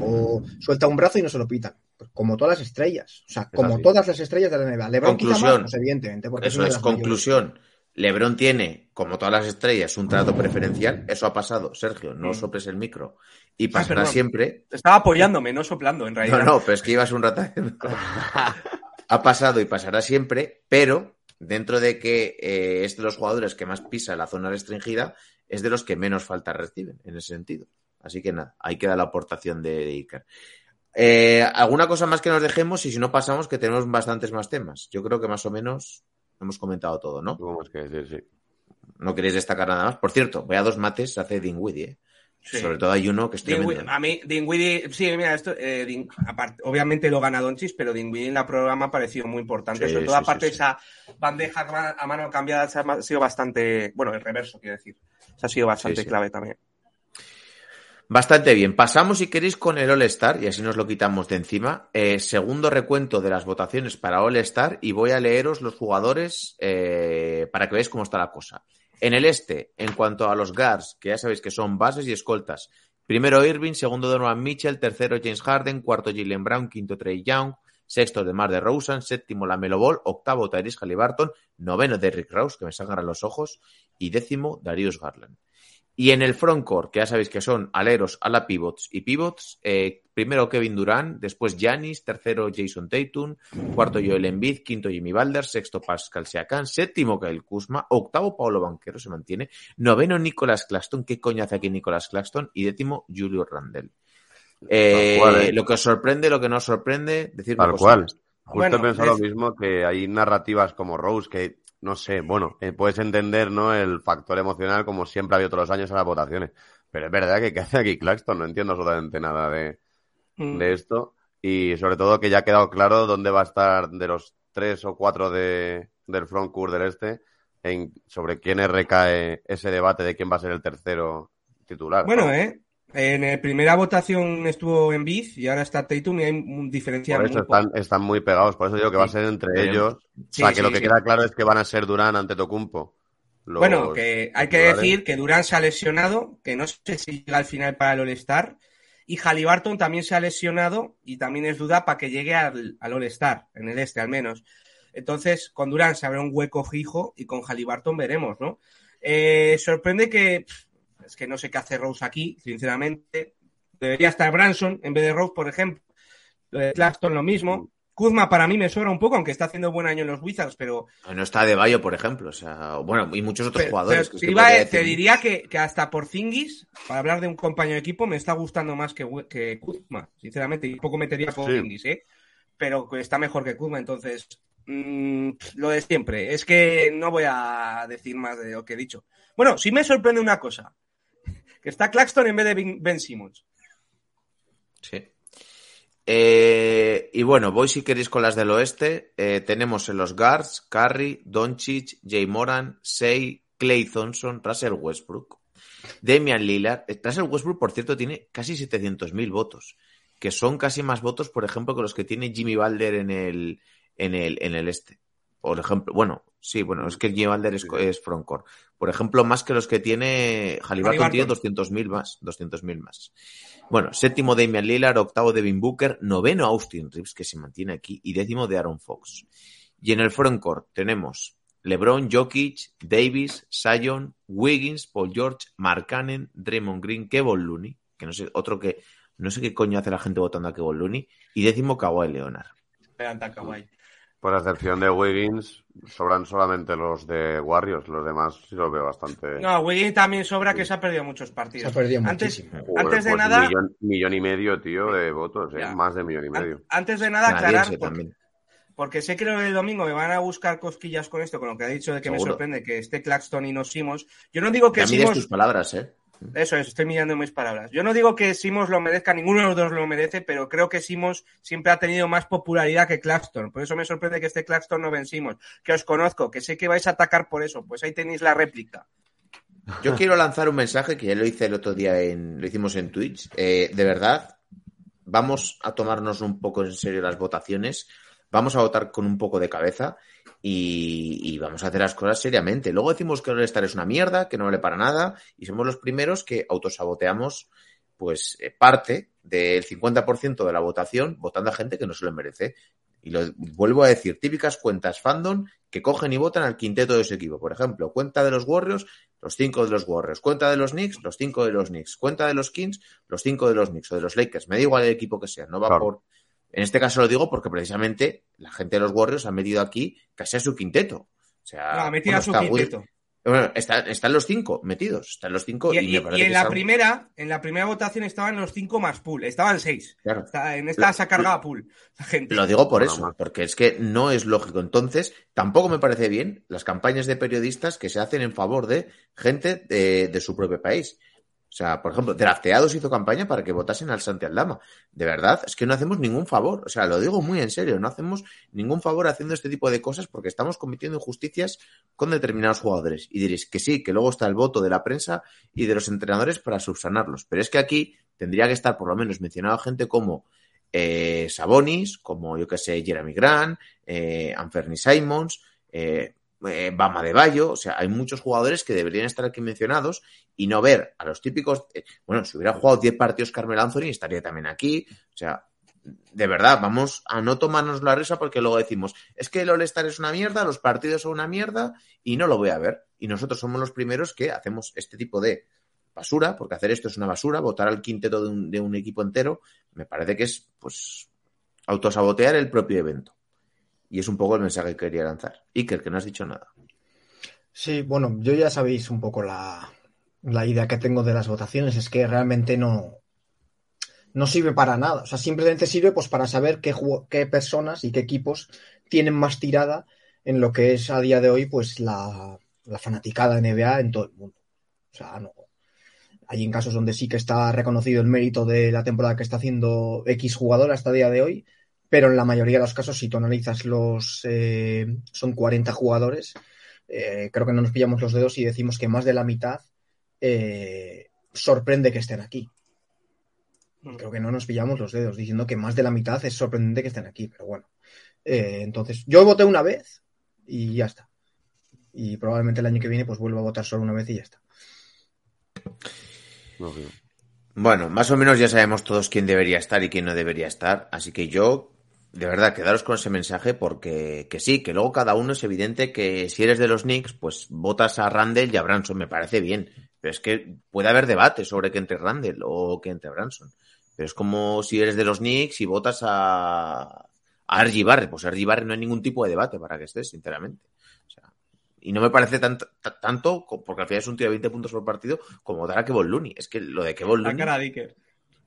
O suelta un brazo y no se lo pitan. Como todas las estrellas. O sea, como todas las estrellas de la NBA. Lebron conclusión. Más, pues, evidentemente. Porque Eso es, conclusión. Lebron tiene, como todas las estrellas, un trato preferencial. Eso ha pasado. Sergio, no soples el micro. Y pasará siempre. Estaba apoyándome, no soplando, en realidad. No, no, pero es que ibas un rato. ha pasado y pasará siempre, pero dentro de que eh, es de los jugadores que más pisa la zona restringida, es de los que menos falta reciben, en ese sentido. Así que nada, ahí queda la aportación de, Iker. Eh, ¿Alguna cosa más que nos dejemos? Y si no pasamos, que tenemos bastantes más temas. Yo creo que más o menos hemos comentado todo, ¿no? No queréis destacar nada más. Por cierto, voy a dos mates hace Dingwiddie, ¿eh? Sobre todo hay uno que estoy A mí, Dingwiddie, sí, mira, esto, eh, aparte, obviamente lo gana Donchis, pero Dingwiddie en la programa ha parecido muy importante. sobre todo, aparte, esa bandeja a mano cambiada ha sido bastante, bueno, el reverso, quiero decir. ha sido bastante clave también. Bastante bien. Pasamos, si queréis, con el All-Star y así nos lo quitamos de encima. Eh, segundo recuento de las votaciones para All-Star y voy a leeros los jugadores eh, para que veáis cómo está la cosa. En el este, en cuanto a los guards, que ya sabéis que son bases y escoltas, primero Irving, segundo Donovan Mitchell, tercero James Harden, cuarto Jalen Brown, quinto Trey Young, sexto DeMar DeRozan, séptimo Lamelo Ball, octavo Tyrese Halliburton, noveno Derrick Rose, que me sacan los ojos, y décimo Darius Garland. Y en el frontcourt, que ya sabéis que son aleros, ala pivots y pivots, eh, primero Kevin Durant, después Giannis, tercero Jason Tatum, cuarto Joel Embiid, quinto Jimmy Balder, sexto Pascal Siakam, séptimo Kyle Kuzma, octavo Paulo Banquero se mantiene, noveno Nicolas Claxton, ¿qué coño hace aquí Nicolas Claxton? Y décimo Julio Randle. Eh, ¿eh? Lo que os sorprende, lo que no os sorprende, decir Tal cual. Justo bueno, lo mismo que hay narrativas como Rose que no sé, bueno, eh, puedes entender, ¿no? El factor emocional como siempre ha habido todos los años en las votaciones. Pero es verdad que ¿qué hace aquí Claxton? No entiendo absolutamente nada de, mm. de esto. Y sobre todo que ya ha quedado claro dónde va a estar de los tres o cuatro de, del frontcourt del este, en, sobre quién recae ese debate de quién va a ser el tercero titular. Bueno, ¿eh? En la primera votación estuvo en Biz y ahora está Tatum y hay un diferencial. Por eso están, están, muy pegados, por eso digo que va a ser entre ellos. o sea, que lo que queda claro es que van a ser Durán ante Tocumpo. Bueno, que hay que decir que Durán se ha lesionado, que no sé si llega al final para el All-Star. Y Halliburton también se ha lesionado y también es duda para que llegue al, All-Star, en el este al menos. Entonces, con Durán se abre un hueco fijo y con Halliburton veremos, ¿no? Eh, sorprende que es que no sé qué hace Rose aquí, sinceramente. Debería estar Branson en vez de Rose, por ejemplo. Lo de Claxton lo mismo. Kuzma para mí me sobra un poco, aunque está haciendo buen año en los Wizards, pero... No está de Bayo, por ejemplo, o sea, bueno, y muchos otros jugadores. te, diría que, hasta por Zingis, para hablar de un compañero de equipo, me está gustando más que, que Kuzma, sinceramente, y poco metería por Zingis, ¿eh? Pero está mejor que Kuzma, entonces, mm, lo de siempre, es que no voy a decir más de lo que he dicho. Bueno, sí me sorprende una cosa, que está Claxton en vez de Ben Simmons. Sí. Eh, y bueno, voy si queréis con las del oeste. Eh, tenemos en los guards Curry, Doncic, Jay Moran, Say, Clay Thompson, Russell Westbrook, Damian Lillard. Eh, Russell Westbrook, por cierto, tiene casi 700.000 votos, que son casi más votos, por ejemplo, que los que tiene Jimmy Balder en el, en el, en el este. Por ejemplo, bueno, sí, bueno, es que el Jimmy es, es frontcourt. Por ejemplo, más que los que tiene Halliburton tiene 200.000 más, 200.000 más. Bueno, séptimo Damian Lillard, octavo Devin Booker, noveno Austin Reeves, que se mantiene aquí, y décimo de Aaron Fox. Y en el frontcourt tenemos LeBron, Jokic, Davis, Sion, Wiggins, Paul George, Mark Cannon, Draymond Green, Kevin Looney, que no sé, otro que no sé qué coño hace la gente votando a Kevin Looney, y décimo Kawhi Leonard. Kawhi. Por excepción de Wiggins, sobran solamente los de Warriors, los demás sí los veo bastante. No, Wiggins también sobra que se ha perdido muchos partidos. Se ha perdido antes, muchísimo. Joder, antes de pues nada, Millón, millón y medio, tío, de votos, ¿eh? Más de millón y medio. an- antes de nada aclarar, porque, también. porque sé que el domingo me van a buscar cosquillas con esto, con lo que ha dicho de que me sorprende que esté Claxton y no Simos. Yo no digo que Simos tus palabras, ¿eh? Eso es, estoy mirando mis palabras. Yo no digo que Simos lo merezca, ninguno de los dos lo merece, pero creo que Simos siempre ha tenido más popularidad que Claxton. Por eso me sorprende que este Claxton no ven Simos. Que os conozco, que sé que vais a atacar por eso. Pues ahí tenéis la réplica. Yo quiero lanzar un mensaje que ya lo hice el otro día, en, lo hicimos en Twitch. Eh, de verdad, vamos a tomarnos un poco en serio las votaciones, vamos a votar con un poco de cabeza y, y vamos a hacer las cosas seriamente. Luego decimos que el All-Star es una mierda, que no vale para nada y somos los primeros que autosaboteamos pues eh, parte del 50% de la votación votando a gente que no se lo merece. Y lo vuelvo a decir, típicas cuentas fandom que cogen y votan al quinteto de su equipo. Por ejemplo, cuenta de los Warriors, los cinco de los Warriors. Cuenta de los Knicks, los cinco de los Knicks. Cuenta de los Kings, los cinco de los Knicks o de los Lakers. Me da igual el equipo que sea, no va Claro. por... En este caso lo digo porque precisamente la gente de los Warriors ha metido aquí casi a su quinteto. O sea, No, ha metido bueno, a su está Will- quinteto. bueno, está- están los cinco metidos, están los cinco Y, y, y- me parece y en que la primera, en la primera votación estaban los cinco más pool. Estaban seis. Claro. Está- en esta se ha cargado a pool. La gente. Lo digo por eso, porque es que no es lógico. Entonces, tampoco me parece bien las campañas de periodistas que se hacen en favor de gente de, de su propio país. O sea, por ejemplo, Drafteados hizo campaña para que votasen al Santi Aldama. De verdad, es que no hacemos ningún favor. O sea, lo digo muy en serio, no hacemos ningún favor haciendo este tipo de cosas porque estamos cometiendo injusticias con determinados jugadores. Y diréis que sí, que luego está el voto de la prensa y de los entrenadores para subsanarlos. Pero es que aquí tendría que estar por lo menos mencionado gente como eh, Sabonis, como yo que sé, Jeremy Grant, eh, Simons, eh, eh, Bama de Bayo, o sea, hay muchos jugadores que deberían estar aquí mencionados y no ver a los típicos, eh, bueno, si hubiera jugado 10 partidos Carmel Anthony estaría también aquí, o sea, de verdad, vamos a no tomarnos la risa porque luego decimos, es que el All-Star es una mierda, los partidos son una mierda y no lo voy a ver. Y nosotros somos los primeros que hacemos este tipo de basura, porque hacer esto es una basura, votar al quinteto de un, de un equipo entero, me parece que es, pues, autosabotear el propio evento. Y es un poco el mensaje que quería lanzar. Iker, que no has dicho nada. Sí, bueno, yo ya sabéis un poco la, la idea que tengo de las votaciones, es que realmente no, no sirve para nada. O sea, simplemente sirve pues para saber qué, qué personas y qué equipos tienen más tirada en lo que es a día de hoy pues la, la fanaticada NBA en todo el mundo. O sea, no. Hay en casos donde sí que está reconocido el mérito de la temporada que está haciendo X jugador hasta día de hoy, pero en la mayoría de los casos, si tú analizas los. eh, son 40 jugadores, eh, creo que no nos pillamos los dedos y decimos que más de la mitad eh, sorprende que estén aquí. Creo que no nos pillamos los dedos diciendo que más de la mitad es sorprendente que estén aquí, pero bueno. Eh, entonces, yo voté una vez y ya está. Y probablemente el año que viene pues vuelva a votar solo una vez y ya está. Bueno, más o menos ya sabemos todos quién debería estar y quién no debería estar. Así que yo, de verdad, quedaros con ese mensaje porque que sí, que luego cada uno es evidente que si eres de los Knicks, pues votas a Randall y a Branson, me parece bien. Pero es que puede haber debate sobre que entre Randall o que entre Branson. Pero es como si eres de los Knicks y votas a, a RG Barrett. Pues RG Barrett no hay ningún tipo de debate para que estés, sinceramente. O sea, y no me parece tan- ta- tanto, co- porque al final es un tío de 20 puntos por partido, como dar a Kevon Looney. Es que lo de Kevon La Looney cara.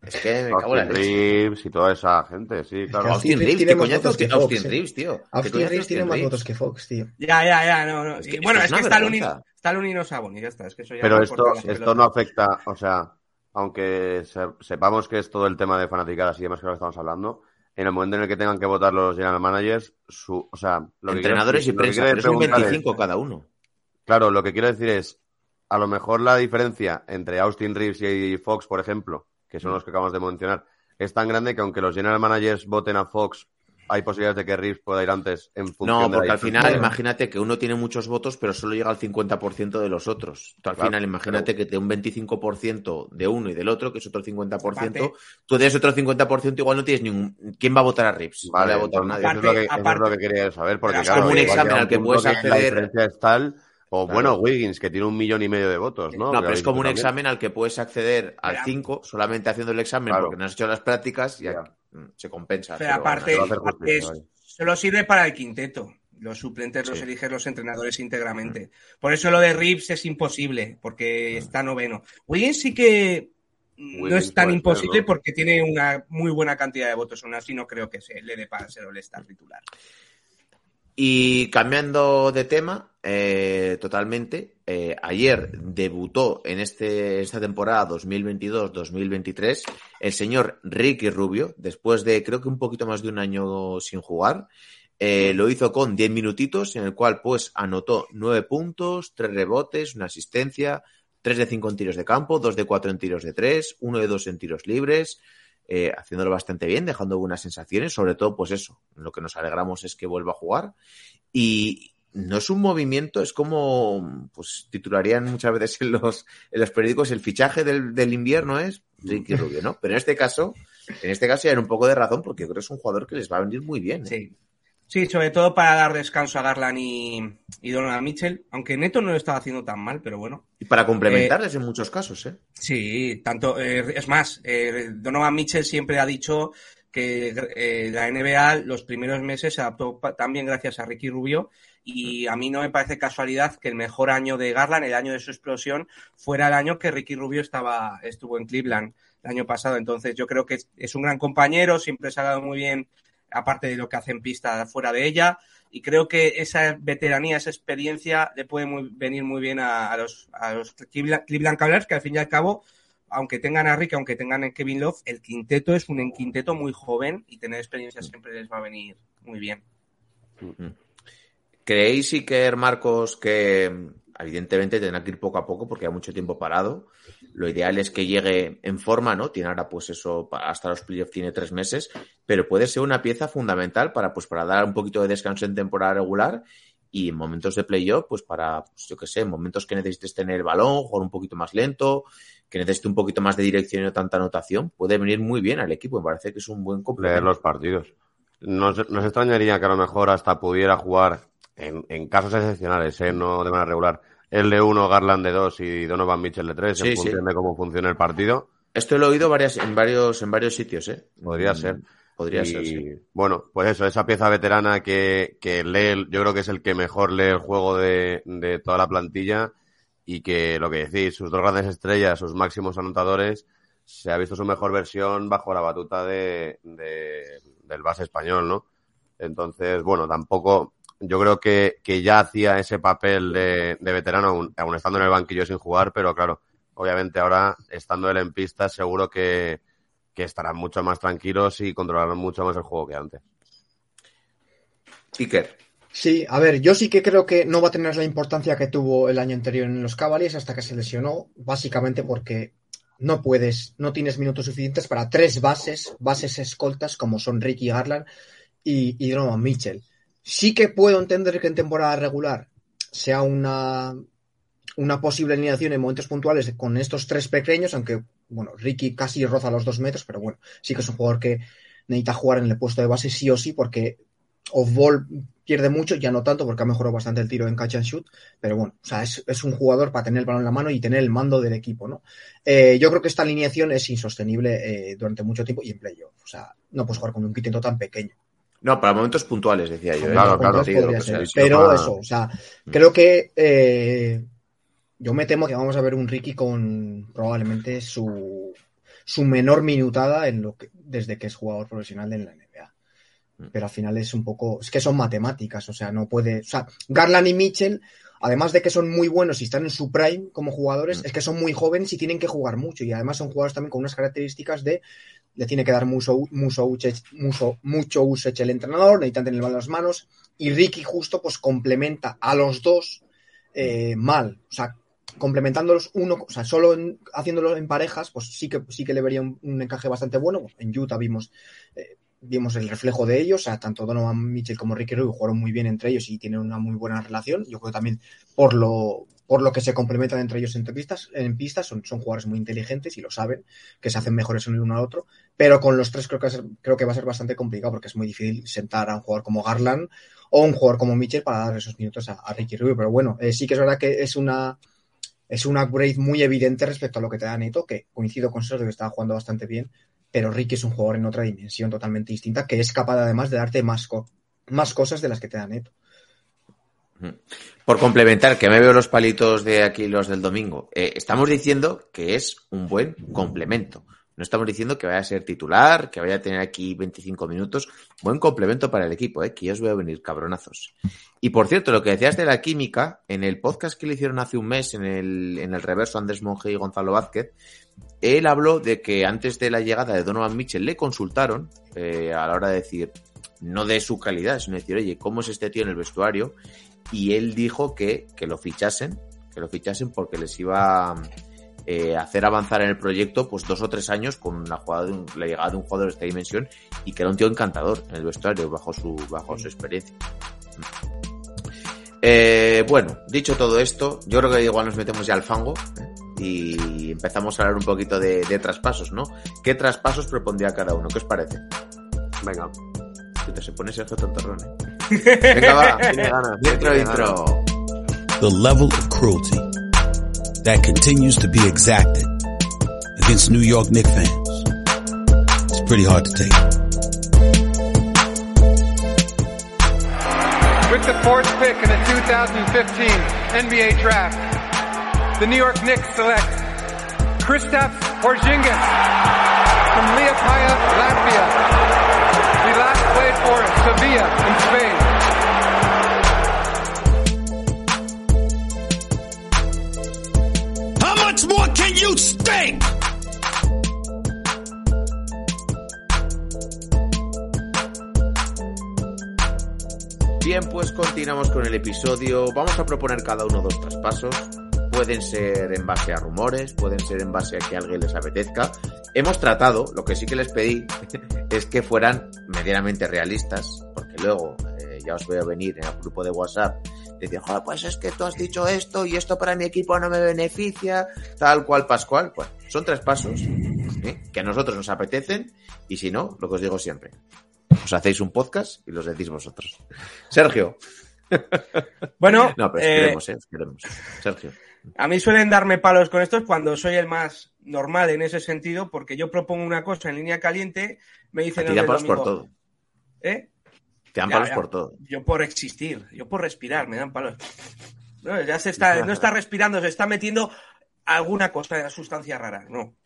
Es que me cago en la. Reeves y toda esa gente, sí, claro. Austin Austin Reeves tiene ¿qué más votos que Austin, Austin Fox, eh. Reeves, tío? ¿Qué Austin Reeves tiene más votos que Fox, tío. Ya, ya, ya, no, no. Es que Y bueno, es es que está Luni, está Luni no Saboni, ya está. Es que eso ya Pero esto, esto no afecta, o sea, aunque se- sepamos que es todo el tema de fanaticadas y demás que lo estamos hablando, en el momento en el que tengan que votar los general managers, su, o sea, lo que Entrenadores quiero- y lo que prensa, pero es un preguntar es- 25 cada uno. Claro, lo que quiero decir es, a lo mejor la diferencia entre Austin Reeves y Fox, por ejemplo, que son los que acabamos de mencionar, es tan grande que aunque los general managers voten a Fox hay posibilidades de que Reeves pueda ir antes en función No, de la porque al final, imagínate que uno tiene muchos votos, pero solo llega al 50% de los otros. Tú al Claro, final, imagínate que de un 25% de uno y del otro, que es otro 50%, Aparte- tú de ese otro 50% igual no tienes ningún... ¿Quién va a votar a Rips? Vale, no le va a votar entonces, nadie. eso, es lo que, Aparte- eso es lo que quería saber, porque Pero es claro, como un examen al que La diferencia es tal, o Claro. bueno, Wiggins, que tiene un millón y medio de votos, ¿no? No, pero es como un también. examen al que puedes acceder al Pero- 5 solamente haciendo el examen Claro. porque no has hecho las prácticas y Ya. mm, se compensa. Pero pero- aparte, justicia, solo sirve para el quinteto. Los suplentes los eligen los entrenadores íntegramente. Por eso lo de Reeves es imposible, porque está noveno. Wiggins sí que mm, no es tan ser, imposible ¿no? porque tiene una muy buena cantidad de votos. Aún así, no creo que se le dé para ser el titular. Y cambiando de tema eh, totalmente, eh, ayer debutó en este, esta temporada 2022-2023 el señor Ricky Rubio, después de creo que un poquito más de un año sin jugar. Eh, lo hizo con 10 minutitos, en el cual pues anotó 9 puntos, 3 rebotes, una asistencia, 3 de 5 en tiros de campo, 2 de 4 en tiros de 3, 1 de 2 en tiros libres, eh, haciéndolo bastante bien, dejando buenas sensaciones, sobre todo pues eso, lo que nos alegramos es que vuelva a jugar y no es un movimiento, es como pues titularían muchas veces en los, en los periódicos el fichaje del, del invierno es Ricky Rubio, ¿no? Pero en este caso, en este caso ya era un poco de razón porque yo creo que es un jugador que les va a venir muy bien. ¿eh? Sí. Sí, sobre todo para dar descanso a Garland y, y Donovan Mitchell, aunque Neto no lo estaba haciendo tan mal, pero bueno. Y para complementarles en muchos casos, ¿eh? Sí, tanto, eh, es más, eh, Donovan Mitchell siempre ha dicho que eh, la NBA los primeros meses se adaptó también gracias a Ricky Rubio y a mí no me parece casualidad que el mejor año de Garland, el año de su explosión, fuera el año que Ricky Rubio estaba, estuvo en Cleveland el año pasado. Entonces yo creo que es, es un gran compañero, siempre se ha dado muy bien, aparte de lo que hace en pista fuera de ella. Y creo que esa veteranía, esa experiencia le puede muy- venir muy bien a, a los, a los Cleveland, Cavaliers, que al fin y al cabo aunque tengan a Rick, aunque tengan a Kevin Love, el quinteto es un quinteto muy joven y tener experiencia siempre les va a venir muy bien. ¿Creéis, Iker, Marcos, que evidentemente tendrá que ir poco a poco porque hay mucho tiempo parado? Lo ideal es que llegue en forma, ¿no? Tiene ahora, pues eso, hasta los playoffs tiene tres meses, pero puede ser una pieza fundamental para, pues, para dar un poquito de descanso en temporada regular y en momentos de playoff, pues para, pues, yo qué sé, en momentos que necesites tener el balón, jugar un poquito más lento, que necesite un poquito más de dirección y no tanta anotación, puede venir muy bien al equipo. Me parece que es un buen leer complemento. los partidos. Nos, nos extrañaría que a lo mejor hasta pudiera jugar en, en casos excepcionales, ¿eh? no de manera regular. El de 1, Garland de 2 y Donovan Mitchell de 3, Sí, en sí. función de cómo funciona el partido. Esto lo he oído varias, en varios, en varios sitios, ¿eh? Podría Mm, ser. Podría y, ser, sí. Bueno, pues eso, esa pieza veterana que, que lee, yo creo que es el que mejor lee el juego de, de toda la plantilla y que lo que decís, sus dos grandes estrellas, sus máximos anotadores, se ha visto su mejor versión bajo la batuta de, de- del base español, ¿no? Entonces, bueno, tampoco, yo creo que, que ya hacía ese papel de, de veterano, aún, aún estando en el banquillo sin jugar, pero claro, obviamente ahora, estando él en pista, seguro que, que estarán mucho más tranquilos y controlarán mucho más el juego que antes. Iker. Sí, a ver, yo sí que creo que no va a tener la importancia que tuvo el año anterior en los Cavaliers hasta que se lesionó, básicamente porque no puedes, no tienes minutos suficientes para tres bases, bases escoltas como son Ricky Garland y, y Donovan Mitchell. Sí que puedo entender que en temporada regular sea una, una posible alineación en momentos puntuales con estos tres pequeños, aunque, bueno, Ricky casi roza los dos metros, pero bueno, sí que es un jugador que necesita jugar en el puesto de base sí o sí, porque off-ball pierde mucho, ya no tanto porque ha mejorado bastante el tiro en catch and shoot, pero bueno, o sea, es, es un jugador para tener el balón en la mano y tener el mando del equipo, ¿no? Eh, yo creo que esta alineación es insostenible eh, durante mucho tiempo y en playoff, o sea, no puedes jugar con un quinteto tan pequeño. No, para momentos puntuales, decía yo. ¿eh? Claro, ser, sea. pero para- eso, o sea, creo que eh, yo me temo que vamos a ver un Ricky con probablemente su, su menor minutada en lo que, desde que es jugador profesional en la NBA. Pero al final es un poco, es que son matemáticas, o sea, no puede, o sea, Garland y Mitchell, además de que son muy buenos y están en su prime como jugadores, es que son muy jóvenes y tienen que jugar mucho y además son jugadores también con unas características de le tiene que dar mucho, mucho, mucho, mucho el entrenador, necesitan tener el balón las manos y Ricky justo pues complementa a los dos eh, mal, o sea, complementándolos uno, o sea, solo en- haciéndolo en parejas, pues sí que sí que le vería un, encaje bastante bueno. En Utah vimos eh, vimos el reflejo de ellos, o sea, tanto Donovan Mitchell como Ricky Rubio jugaron muy bien entre ellos y tienen una muy buena relación. Yo creo también por lo, por lo que se complementan entre ellos entre pistas, en pistas, son, son jugadores muy inteligentes y lo saben, que se hacen mejores el uno al otro, pero con los tres creo que, creo que va a ser bastante complicado porque es muy difícil sentar a un jugador como Garland o un jugador como Mitchell para dar esos minutos a, a Ricky Rubio, pero bueno, eh, sí que es verdad que es una es un upgrade muy evidente respecto a lo que te da Neto, que coincido con Sergio que estaba jugando bastante bien, pero Ricky es un jugador en otra dimensión totalmente distinta, que es capaz además de darte más, co más cosas de las que te da Neto. Por complementar, que me veo los palitos de aquí, los del domingo, eh, estamos diciendo que es un buen complemento. No estamos diciendo que vaya a ser titular, que vaya a tener aquí 25 minutos. Buen complemento para el equipo, ¿eh? que ya os veo venir, cabronazos. Y por cierto, lo que decías de la química, en el podcast que le hicieron hace un mes, en el, en el reverso Andrés Monge y Gonzalo Vázquez, él habló de que antes de la llegada de Donovan Mitchell le consultaron eh, a la hora de decir, no de su calidad, sino decir, oye, ¿cómo es este tío en el vestuario? Y él dijo que, que lo fichasen, que lo fichasen porque les iba a eh, hacer avanzar en el proyecto pues dos o tres años con la, jugada de un, la llegada de un jugador de esta dimensión y que era un tío encantador en el vestuario bajo su, bajo su experiencia. Eh, bueno, dicho todo esto, yo creo que igual nos metemos ya al fango ¿eh? y empezamos a hablar un poquito de, de, traspasos, ¿no? ¿Qué traspasos propondría cada uno? ¿Qué os parece? Venga. Puta, se pone Sergio Tontorrón, ¿eh? Venga, va, tiene ganas. Intro, intro. The level of cruelty that continues to be exacted against New York Knicks fans. It's pretty hard to take. With the fourth pick in the 2015 NBA draft, the New York Knicks select Kristaps Porzingis from Liepaja, Latvia. For Sevilla more can you stink? Bien, pues continuamos con el episodio. Vamos a proponer cada uno dos traspasos. Pueden ser en base a rumores, pueden ser en base a que alguien les apetezca. Hemos tratado, lo que sí que les pedí, es que fueran medianamente realistas, porque luego eh, ya os voy a venir en el grupo de WhatsApp decir, joder, pues es que tú has dicho esto y esto para mi equipo no me beneficia, tal cual, pascual. Pues son tres pasos ¿eh? que a nosotros nos apetecen y si no, lo que os digo siempre, os hacéis un podcast y los decís vosotros. Sergio. Bueno, no, pero eh, queremos, ¿eh? queremos. Sergio. A mí suelen darme palos con estos cuando soy el más normal en ese sentido, porque yo propongo una cosa en línea caliente, me dicen... A ti el palos por todo. ¿Eh? Te dan Ya, palos ya. por todo. Yo por existir, yo por respirar, me dan palos. No, ya se está, no está respirando, se está metiendo alguna cosa, sustancia rara, no.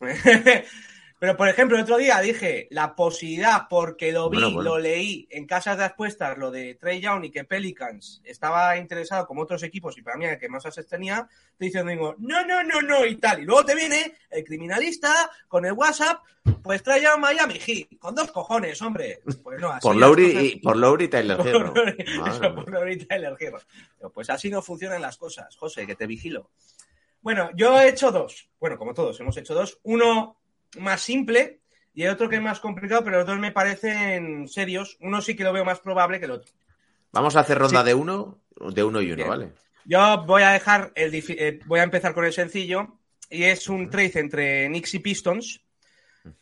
Pero, por ejemplo, el otro día dije la posibilidad, porque lo vi, Bueno, bueno. lo leí en casas de apuestas, lo de Trey Young y que Pelicans estaba interesado como otros equipos y para mí el que más ases tenía, te dicen, digo, no, no, no, no, y tal. Y luego te viene el criminalista con el WhatsApp, pues Trey Young Miami Heat, con dos cojones, hombre. Pues no, así Por Lowry cosas- y, por Lowry y Tyler Hero. Por Lowry y Tyler Hero. Pues así no funcionan las cosas, José, que te vigilo. Bueno, yo he hecho dos. Bueno, como todos, hemos hecho dos. Uno más simple y el otro que es más complicado, pero los dos me parecen serios. Uno sí que lo veo más probable que el otro. Vamos a hacer ronda Sí. de uno, de uno y uno, Bien. ¿vale? Yo voy a dejar el eh, voy a empezar con el sencillo y es un trade entre Knicks y Pistons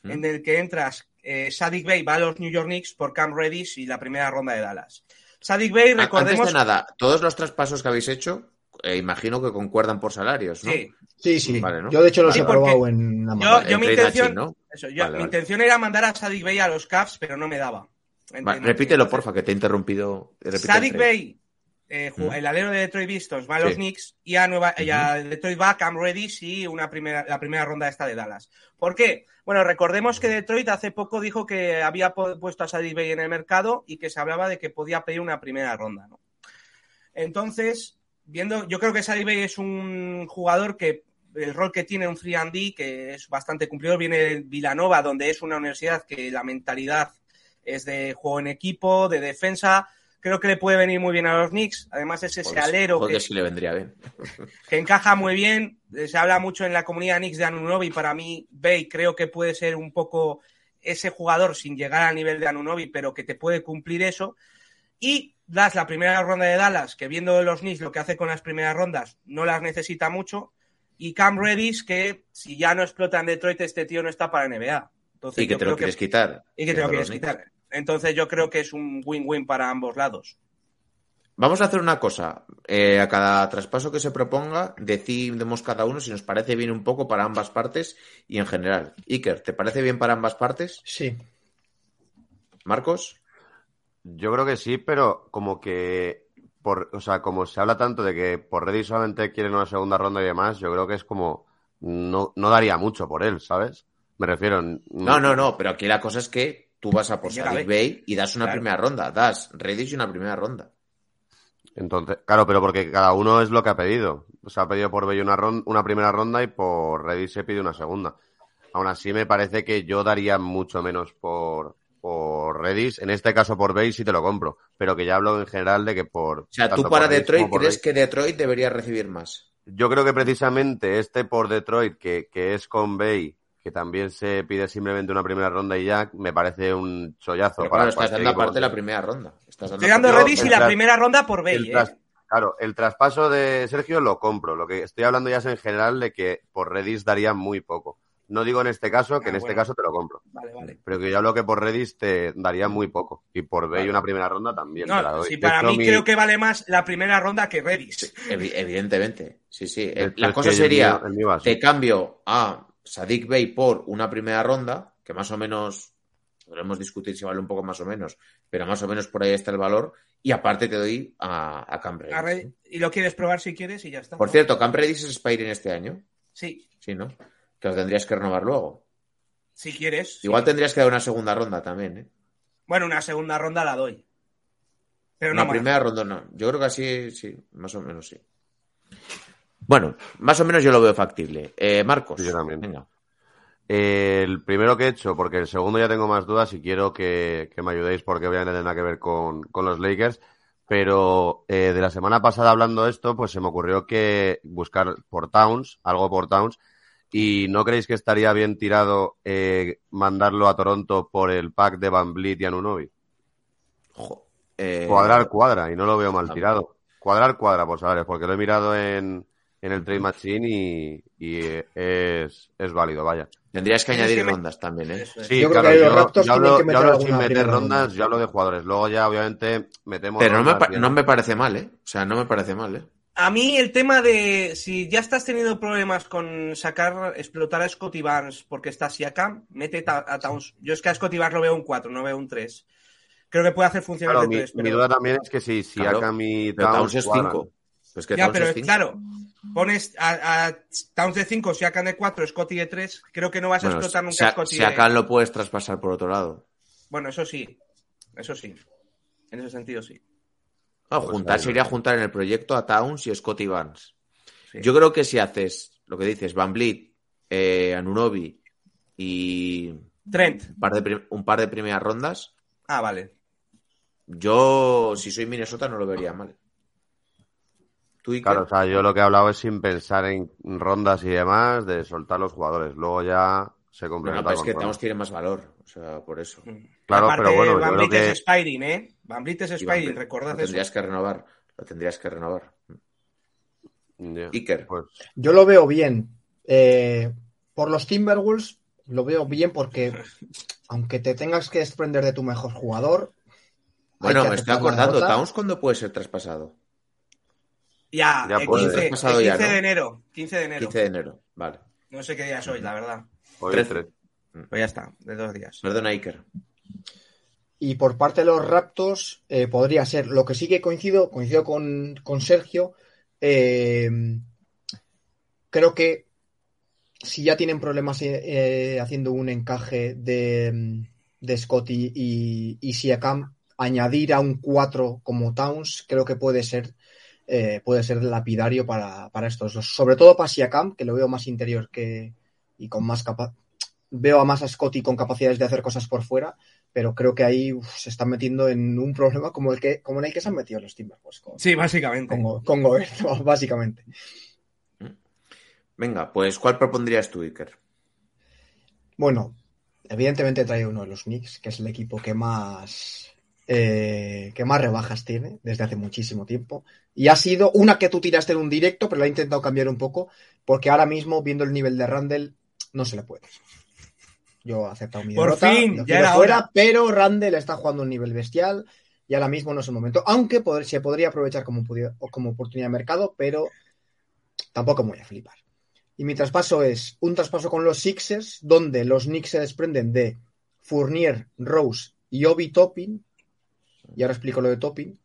en el que entras eh, Sadik Bey va a los New York Knicks por Cam Reddish y la primera ronda de Dallas. Sadik Bey, A- Antes recordemos, de nada, todos los traspasos que habéis hecho, eh, imagino que concuerdan por salarios, ¿no? sí, Sí, sí. Vale, ¿no? Yo, de hecho, los Sí, he probado en la yo- yo, Vale, mi vale. intención era mandar a Sadik Bey a los Cavs, pero no me daba. Repítelo, porfa, que te he interrumpido. Repite Sadik. Bey, eh, Mm. el alero de Detroit Pistons, va a Sí. los Knicks y a, Nueva, y a Detroit va Cam Reddish y una primera, la primera ronda esta de Dallas. ¿Por qué? Bueno, recordemos que Detroit hace poco dijo que había puesto a Sadik Bey en el mercado y que se hablaba de que podía pedir una primera ronda. ¿no? Entonces, viendo, yo creo que Sadik Bey es un jugador que el rol que tiene un free and D, que es bastante cumplidor, viene de Villanova, donde es una universidad que la mentalidad es de juego en equipo, de defensa. Creo que le puede venir muy bien a los Knicks. Además, es ese alero joder, que, sí le vendría bien. que encaja muy bien. Eh, Se habla mucho en la comunidad Knicks de Anunobi. Para mí, Bay creo que puede ser un poco ese jugador sin llegar al nivel de Anunobi, pero que te puede cumplir eso. Y das la primera ronda de Dallas, que viendo los Knicks lo que hace con las primeras rondas, no las necesita mucho. Y Cam Reddish, que si ya no explota en Detroit, este tío no está para NBA. Entonces, Y que yo te lo creo quieres quitar. Y que te lo quieres quitar. Entonces yo creo que es un win-win para ambos lados. Vamos a hacer una cosa. Eh, a cada traspaso que se proponga, decidimos cada uno si nos parece bien un poco para ambas partes y en general. Iker, ¿te parece bien para ambas partes? Sí. Marcos. Yo creo que sí, pero como que, por, o sea, como se habla tanto de que por Reddy solamente quieren una segunda ronda y demás, yo creo que es como, no, no daría mucho por él, ¿sabes? Me refiero. No, no, no, pero aquí la cosa es que tú vas a por Bey. Bay y das una Claro. primera ronda. Das Reddish y una primera ronda. Entonces, claro, pero porque cada uno es lo que ha pedido. Se ha pedido por Bello una, ron- una primera ronda y por Reddy se pide una segunda. Aún así, me parece que yo daría mucho menos por, por Redis. En este caso, por Bay sí te lo compro. Pero que ya hablo en general de que por. O sea, tú para Detroit crees Bay- que Detroit debería recibir más. Yo creo que precisamente este por Detroit, que, que es con Bay, que también se pide simplemente una primera ronda y ya, me parece un chollazo. Pero para claro, estás dando aparte de la primera ronda. Estás dando dando Redis y la primera ronda por Bay, El ¿eh? tras- Claro, el traspaso de Sergio lo compro. Lo que estoy hablando ya es en general de que por Redis daría muy poco. No digo en este caso, que Ah, en este caso te lo compro. Vale, vale. Pero que yo hablo que por Redis te daría muy poco. Y por Bay Vale. una primera ronda también te la No, doy. sí, para hecho, mí mi- creo que vale más la primera ronda que Redis. Evi- Evidentemente, sí, sí. La cosa el sería, mío- el mío te cambio a Sadik Bey por una primera ronda, que más o menos, podremos discutir si vale un poco más o menos, pero más o menos por ahí está el valor, y aparte te doy a, a Cam Reddish. A Redis- Y lo quieres probar si quieres y ya está. Por ¿no? cierto, Cam Reddish es Spider en este año, Sí, sí, ¿no? Que lo tendrías que renovar luego. si quieres. sí. Igual tendrías que dar una segunda ronda también, ¿eh? Bueno, una segunda ronda la doy. Pero no Una más. primera ronda no. Yo creo que así, sí, más o menos sí. Bueno, más o menos yo lo veo factible. Eh, Marcos, Sí, yo también. venga. Eh, el primero que he hecho, porque el segundo ya tengo más dudas y quiero que, que me ayudéis porque obviamente tendrá que ver con, con los Lakers. Pero eh, de la semana pasada hablando de esto, pues se me ocurrió que buscar por Towns, algo por Towns, y ¿no creéis que estaría bien tirado eh, mandarlo a Toronto por el pack de Van Vliet y Anunobi? Jo, eh, Cuadrar cuadra y no lo veo mal tirado. Cuadrar cuadra por salares, porque lo he mirado en, en el Trade Machine y, y es, es válido, vaya. Tendrías que añadir que me- rondas también, ¿eh? Sí, Yo creo claro, que yo, Raptors yo tienen hablo, que yo meter hablo alguna sin meter rondas, ronda. yo hablo de jugadores. Luego ya, obviamente, metemos Pero no me, no me parece mal, ¿eh? O sea, no me parece mal, ¿eh? A mí el tema de si ya estás teniendo problemas con sacar, explotar a Scotty Barnes porque está Siakam, mete ta- a Towns. Yo es que a Scotty Barnes lo veo un 4, no veo un 3. Creo que puede hacer funcionar Claro, de mi, 3. mi duda también es que si, si Claro, Siakam Pero Towns Towns es cuadran. 5. Pues que Ya, Towns pero es cinco. claro, pones a, a Towns de 5, Siakam de 4, Scotty de 3. Creo que no vas a Bueno, explotar nunca si a a, Scotty si de... acá lo puedes traspasar por otro lado. Bueno, eso sí. Eso sí. En ese sentido sí. No, Pues juntar sería juntar en el proyecto a Towns y Scotty Barnes. Sí. Yo creo que si haces lo que dices, Van Vliet, eh, Anunobi y Trent. un par, de prim- un par de primeras rondas, Ah, vale. yo, si soy Minnesota, no lo vería mal. Claro, o sea, yo lo que he hablado es sin pensar en rondas y demás, de soltar los jugadores. Luego ya se Bueno, complementa pero es con que rondas. Towns tiene más valor. O sea, por eso. Claro, Aparte, pero bueno, yo creo que- es Spiring, ¿eh? Van Vliet es recordad Lo eso. tendrías que renovar. Lo tendrías que renovar. Ya, Iker. pues, Yo lo veo bien. Eh, por los Timberwolves lo veo bien porque aunque te tengas que desprender de tu mejor jugador. Bueno, me estoy acordando. ¿Towns cuándo puede ser traspasado? Ya, Ya el puede. 15, el Pasado ya, 15 ¿no? de enero. 15 de enero. 15 de enero. Vale. No sé qué día es hoy, la verdad. hoy Trece. tres. Pues ya está, de dos días. Perdona, Iker. Y por parte de los Raptors eh, podría ser. Lo que sí que coincido, coincido con, con Sergio. eh, creo que si ya tienen problemas eh, eh, haciendo un encaje de, de Scotty y, Siakam, añadir a un 4 como Towns, creo que puede ser eh, puede ser lapidario para, para estos dos. Sobre todo para Siakam, que lo veo más interior que y con más capa veo a más a Scotty con capacidades de hacer cosas por fuera, pero creo que ahí uf, se están metiendo en un problema como el que como en el que se han metido los Timberwolves con, Sí, básicamente. con, Go- con básicamente. Venga, pues ¿cuál propondrías tú, Iker? Bueno, evidentemente trae uno de los Knicks, que es el equipo que más, eh, que más rebajas tiene desde hace muchísimo tiempo. Y ha sido una que tú tiraste en un directo, pero la he intentado cambiar un poco, porque ahora mismo, viendo el nivel de Randall, no se le puede. Yo he aceptado mi Por derrota, fin, ya era fuera, hora. pero Randall está jugando un nivel bestial y ahora mismo no es el momento. Aunque poder- se podría aprovechar como, como oportunidad de mercado, pero tampoco me voy a flipar. Y mi traspaso es un traspaso con los Sixers, donde los Knicks se desprenden de Fournier, Rose y Obi Toppin. Y ahora explico lo de Toppin.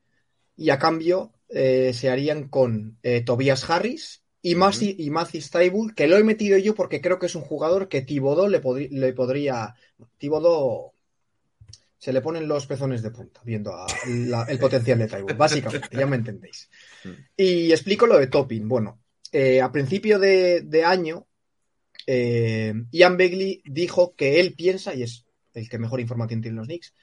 Y a cambio eh, se harían con eh, Tobias Harris y, Masi, y Mathis Taibull, que lo he metido yo porque creo que es un jugador que Tibodó le, le podría. Tibodó se le ponen los pezones de punta viendo a- la- el potencial de Taibull, básicamente, ya me entendéis. Y explico lo de Toppin. Bueno, eh, a principio de, de año, eh, Ian Begley dijo que él piensa, y es el que mejor información tiene los Knicks,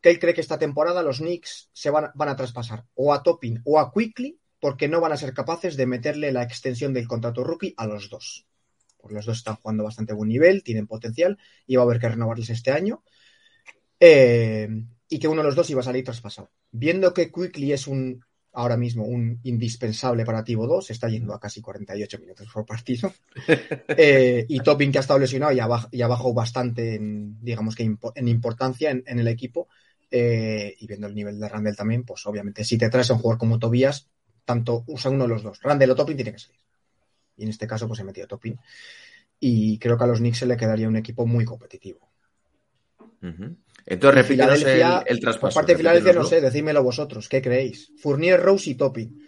que él cree que esta temporada los Knicks se van, a- van a traspasar o a Toppin o a Quickly porque no van a ser capaces de meterle la extensión del contrato rookie a los dos. Porque los dos están jugando bastante buen nivel, tienen potencial y va a haber que renovarles este año. Eh, y que uno de los dos iba a salir traspasado. Viendo que Quickly es un ahora mismo un indispensable para Tivo 2, se está yendo a casi 48 minutos por partido. Eh, y Topping, que ha estado lesionado y ha, baj- y ha bajado bastante en, digamos que impo- en importancia en, en el equipo. eh, y viendo el nivel de Randall también, pues obviamente, si te traes a un jugador como Tobias, tanto usa uno de los dos. Randall o Topping tiene que salir. Y en este caso, pues he metido Topping. Y creo que a los Knicks se le quedaría un equipo muy competitivo. Entonces, repítanos el, el traspaso. Por parte de Filadelfia, no sé, decídmelo vosotros. ¿Qué creéis? Fournier, Rose y Topping.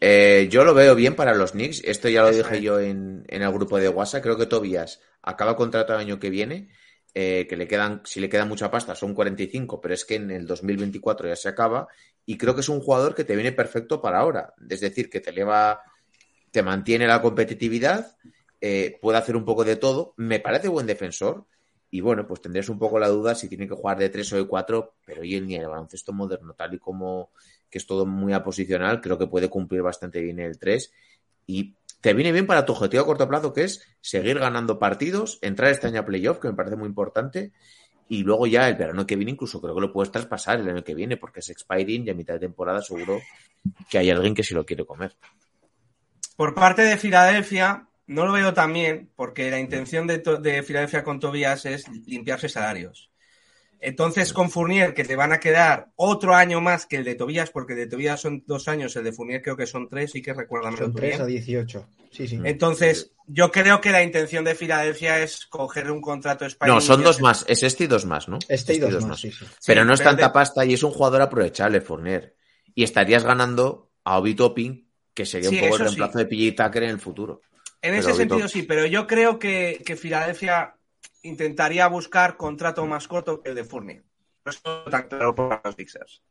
Eh, yo lo veo bien para los Knicks. Esto ya lo dije yo en, en el grupo de WhatsApp. Creo que Tobias acaba contrato el año que viene. eh, que le quedan, si le queda mucha pasta, son 45, pero es que en el 2024 ya se acaba. Y creo que es un jugador que te viene perfecto para ahora. Es decir, que te eleva, te mantiene la competitividad, eh, puede hacer un poco de todo. Me parece buen defensor. Y bueno, pues tendrías un poco la duda si tiene que jugar de 3 o de 4, pero hoy en día el baloncesto moderno, tal y como que es todo muy aposicional, creo que puede cumplir bastante bien el 3 y te viene bien para tu objetivo a corto plazo, que es seguir ganando partidos, entrar este año a playoff, que me parece muy importante, y luego ya el verano que viene incluso creo que lo puedes traspasar el año que viene, porque es expiring y a mitad de temporada seguro que hay alguien que sí lo quiere comer. Por parte de Filadelfia, no lo veo tan bien, porque la intención de, de Filadelfia con Tobias es limpiarse salarios. Entonces, con Fournier, que te van a quedar otro año más que el de Tobias, porque el de Tobias son dos años, el de Fournier creo que son tres, y que recuérdame Son tú 3 bien. a 18. Sí, sí. Entonces, yo creo que la intención de Filadelfia es coger un contrato No, Spidey son dos más, es este y dos más, ¿no? Este y dos más, sí, sí. Pero Sí, no es tanta de- pasta y es un jugador aprovechable, Fournier. Y estarías ganando a Obi Topping, que sería Sí, un poco el reemplazo de PJ Tucker en el futuro. En Pero ese sentido sí, pero yo creo que, que Filadelfia intentaría buscar contrato más corto que el de Fournier. No es tan claro para los Sixers.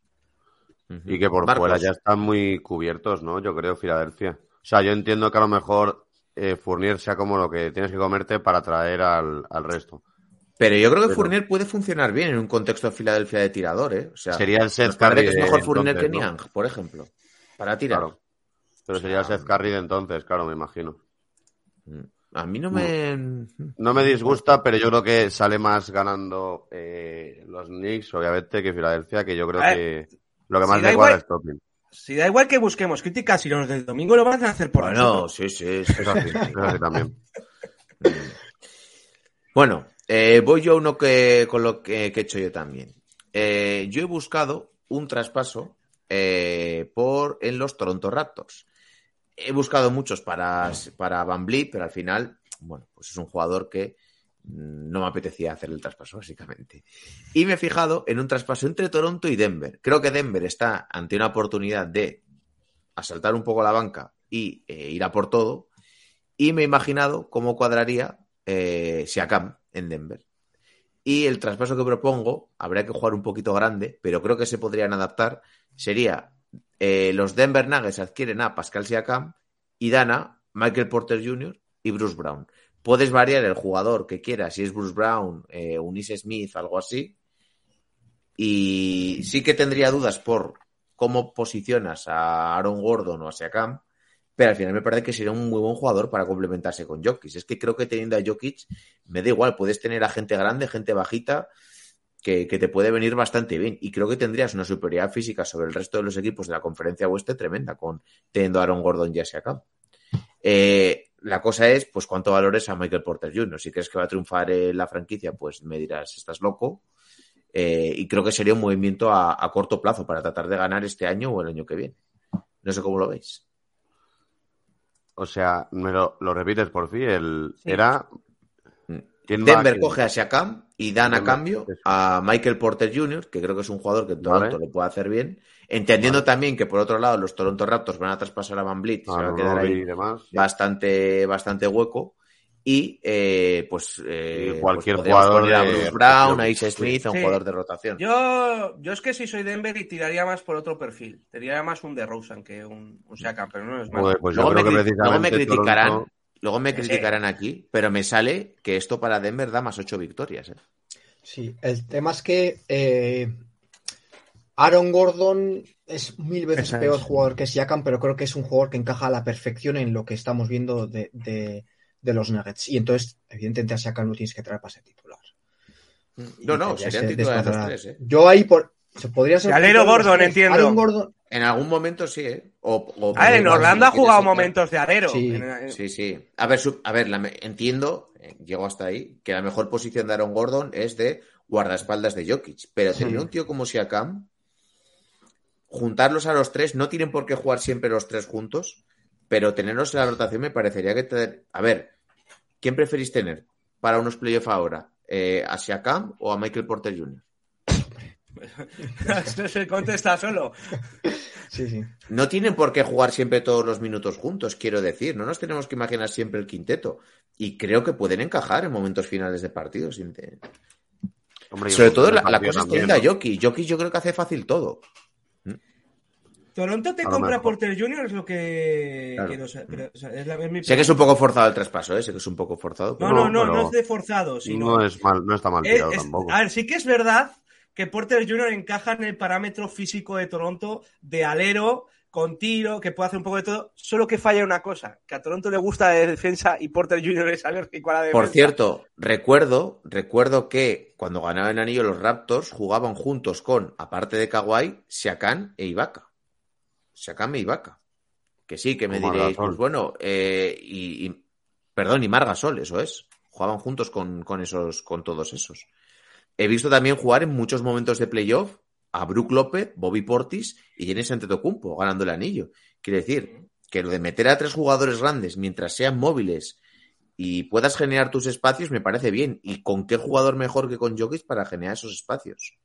Y que por Marcos. fuera ya están muy cubiertos, ¿no? Yo creo, Filadelfia. O sea, yo entiendo que a lo mejor eh, Fournier sea como lo que tienes que comerte para traer al, al resto. Pero yo creo que Pero- Fournier puede funcionar bien en un contexto de Filadelfia de tirador, ¿eh? O sea, Sería el Seth Curry que es mejor Fournier entonces, que ¿no? Niang, por ejemplo, para tirar. Claro. Pero sería el Seth Curry de entonces, claro, me imagino. A mí no me... No me disgusta, pero yo creo que sale más ganando eh, los Knicks, obviamente, que Filadelfia, que yo creo que lo que si más da me cuadra igual- es Topping. Si da igual que busquemos críticas, si los del domingo lo van a hacer por Bueno, nosotros. sí, sí. sí. Eso sí, eso sí también. Bueno, eh, voy yo a uno que, con lo que, que he hecho yo también. Eh, yo he buscado un traspaso eh, por en los Toronto Raptors. He buscado muchos para, para Van pero al final, bueno, pues es un jugador que mm, no me apetecía hacer el traspaso, básicamente. Y me he fijado en un traspaso entre Toronto y Denver. Creo que Denver está ante una oportunidad de asaltar un poco la banca y eh, ir a por todo. Y me he imaginado cómo cuadraría eh, en Denver. Y el traspaso que propongo, habría que jugar un poquito grande, pero creo que se podrían adaptar, sería eh, los Denver Nuggets adquieren a Pascal Siakam y dan a Michael Porter Jr. y Bruce Brown. Puedes variar el jugador que quieras, si es Bruce Brown, eh, Smith, algo así. Y sí que tendría dudas por cómo posicionas a Aaron Gordon o a Siakam, pero al final me parece que sería un muy buen jugador para complementarse con Jokic. Es que creo que teniendo a Jokic, me da igual, puedes tener a gente grande, gente bajita, que, que te puede venir bastante bien. Y creo que tendrías una superioridad física sobre el resto de los equipos de la conferencia oeste tremenda, con teniendo a Aaron Gordon y acá. Eh, la cosa es, pues, cuánto valores a Michael Porter Jr. Si crees que va a triunfar en la franquicia, pues me dirás, estás loco. Eh, y creo que sería un movimiento a, a, corto plazo para tratar de ganar este año o el año que viene. No sé cómo lo veis. O sea, me lo, lo repites por fin. El, sí. Era. Denver va? coge a Siakam y dan a cambio a Michael Porter Jr., que creo que es un jugador que en Toronto vale. le puede hacer bien. Entendiendo vale. también que, por otro lado, los Toronto Raptors van a traspasar a Van Vliet y se va a quedar ahí bastante, bastante hueco. Y eh, pues, eh, y cualquier pues jugador poner a Bruce Brown, a Ace Smith, a un sí. jugador de rotación. Yo, yo es que si soy Denver y tiraría más por otro perfil. Tiraría más un de Rosen que un, un Siakam, pero no es más. Pues, pues luego, me, que luego, me, criticarán, Toronto... luego me criticarán aquí, pero me sale que esto para Denver da más ocho victorias. ¿eh? Sí, el tema es que eh, Aaron Gordon es mil veces Esa peor es. jugador que Siakam, pero creo que es un jugador que encaja a la perfección en lo que estamos viendo de, de de los Nuggets. Y entonces, evidentemente, a Siakam lo tienes que traer para ser titular. No, no, serían titulares los tres. ¿eh? Yo ahí por. Se podría ser. Alero Gordon, entiendo. Gordon... En algún momento sí, ¿eh? O, o a ver, en Orlando ha jugado momentos de alero. Sí, sí, sí. A ver, su, a ver la, entiendo, eh, llego hasta ahí, que la mejor posición de Aaron Gordon es de guardaespaldas de Jokic. Pero tener sí. un tío como Siakam, juntarlos a los tres, no tienen por qué jugar siempre los tres juntos pero tenerlos en la rotación me parecería que te... A ver, ¿quién preferís tener para unos playoffs ahora? Eh, ¿A Siakam o a Michael Porter Jr.? Se contesta solo. Sí, sí. No tienen por qué jugar siempre todos los minutos juntos, quiero decir. No nos tenemos que imaginar siempre el quinteto. Y creo que pueden encajar en momentos finales de partidos. Hombre, Sobre todo la, la cosa es que a Jokic. Jokic yo creo que hace fácil todo. Toronto te compra mejor. Porter Jr. es lo que claro. quiero saber. Es la, es sé que es un poco forzado el traspaso, ¿eh? sé que es un poco forzado. Pero... No, no, no, no es de forzado. Sino... No, es mal, no está mal tirado es, tampoco. A ver, sí que es verdad que Porter Jr. encaja en el parámetro físico de Toronto de alero, con tiro, que puede hacer un poco de todo, solo que falla una cosa, que a Toronto le gusta de defensa y Porter Jr. es alérgico a la defensa. Por cierto, recuerdo, recuerdo que cuando ganaban el anillo los Raptors jugaban juntos con, aparte de Kawhi, Siakam e Ibaka. Sakame y Vaca. Que sí, que me diréis, pues bueno, eh, y, y, perdón, y Margasol, eso es. Jugaban juntos con, con, esos, con todos esos. He visto también jugar en muchos momentos de playoff a Brook López, Bobby Portis y Jenny Antetokounmpo ganando el anillo. Quiere decir que lo de meter a tres jugadores grandes mientras sean móviles y puedas generar tus espacios me parece bien. ¿Y con qué jugador mejor que con Jokic para generar esos espacios?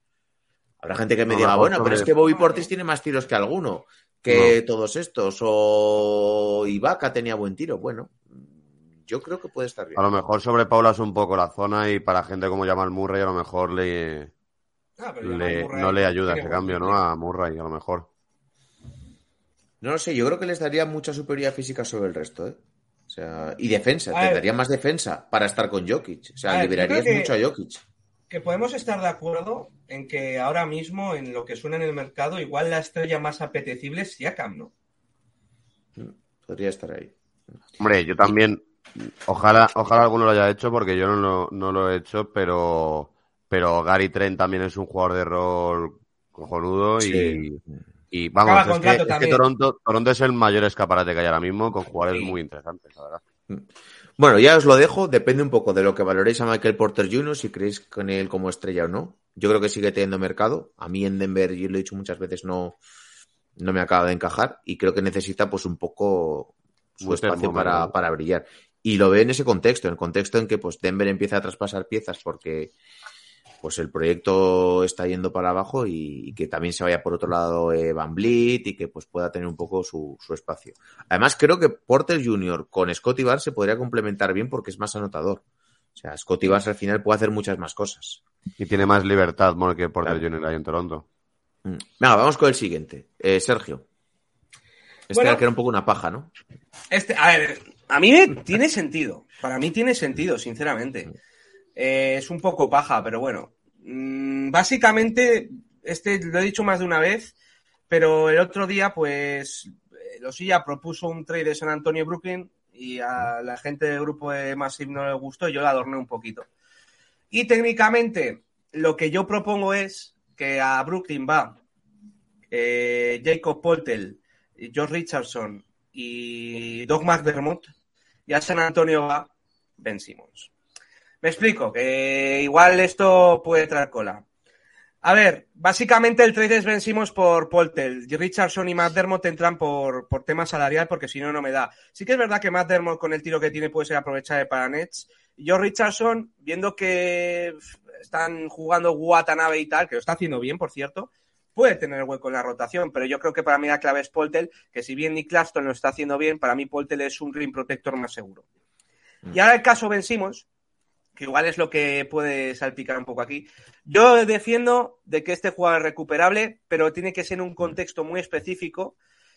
Habrá gente que me no, diga, bueno, pero es que Bobby Portis tiene más tiros que alguno que no. todos estos. O Ibaka tenía buen tiro. Bueno, yo creo que puede estar bien. A lo mejor sobrepaulas un poco la zona y para gente como Jamal Murray a lo mejor le, ah, le Murray no le ayuda ese cambio, ¿no? A Murray a lo mejor. No lo sé, yo creo que les daría mucha superioridad física sobre el resto, ¿eh? O sea, y defensa, a te ver. daría más defensa para estar con Jokic. O sea, liberarías que, mucho a Jokic. Que podemos estar de acuerdo en que ahora mismo, en lo que suena en el mercado, igual la estrella más apetecible es Siakam, ¿no? Podría estar ahí. Hombre, yo también. Ojalá, ojalá alguno lo haya hecho, porque yo no lo, no lo he hecho, pero, pero Gary Trent también es un jugador de rol cojonudo sí. y, y vamos, es que, es que, Toronto, Toronto es el mayor escaparate que hay ahora mismo con jugadores sí. muy interesantes, la verdad. Bueno, ya os lo dejo, depende un poco de lo que valoréis a Michael Porter Jr., si creéis con él como estrella o no. Yo creo que sigue teniendo mercado. A mí en Denver, yo lo he dicho muchas veces, no, no me acaba de encajar y creo que necesita pues un poco su espacio para, para, brillar. Y lo ve en ese contexto, en el contexto en que pues Denver empieza a traspasar piezas porque pues el proyecto está yendo para abajo y, y que también se vaya por otro lado eh, Van Vliet y que pues pueda tener un poco su, su, espacio. Además creo que Porter Jr. con Scotty Barnes se podría complementar bien porque es más anotador. O sea, Scotty Barnes al final puede hacer muchas más cosas. Y tiene más libertad que Porter claro. Jr. ahí en Toronto. Mm. Venga, vamos con el siguiente. Eh, Sergio. Este bueno, era que era un poco una paja, ¿no? Este, a ver, a mí tiene sentido. Para mí tiene sentido, sinceramente. Eh, es un poco paja, pero bueno. Mm, básicamente, este lo he dicho más de una vez, pero el otro día, pues, Losilla propuso un trade de San Antonio Brooklyn y a la gente del grupo de Massive no le gustó, yo la adorné un poquito. Y técnicamente, lo que yo propongo es que a Brooklyn va eh, Jacob Poltel, George Richardson y Doug McDermott, y a San Antonio va Ben Simmons. Me explico, que igual esto puede traer cola. A ver, básicamente el trade es Ben Simmons por Poltel. Richardson y McDermott entran por, por tema salarial porque si no, no me da. Sí que es verdad que McDermott con el tiro que tiene puede ser aprovechable para Nets. Yo Richardson, viendo que están jugando Watanabe y tal, que lo está haciendo bien, por cierto, puede tener hueco en la rotación, pero yo creo que para mí la clave es Poltel, que si bien Nick Claxton lo está haciendo bien, para mí Poltel es un ring protector más seguro. Y ahora el caso Ben Simmons, que igual es lo que puede salpicar un poco aquí. Yo defiendo de que este jugador es recuperable, pero tiene que ser en un contexto muy específico.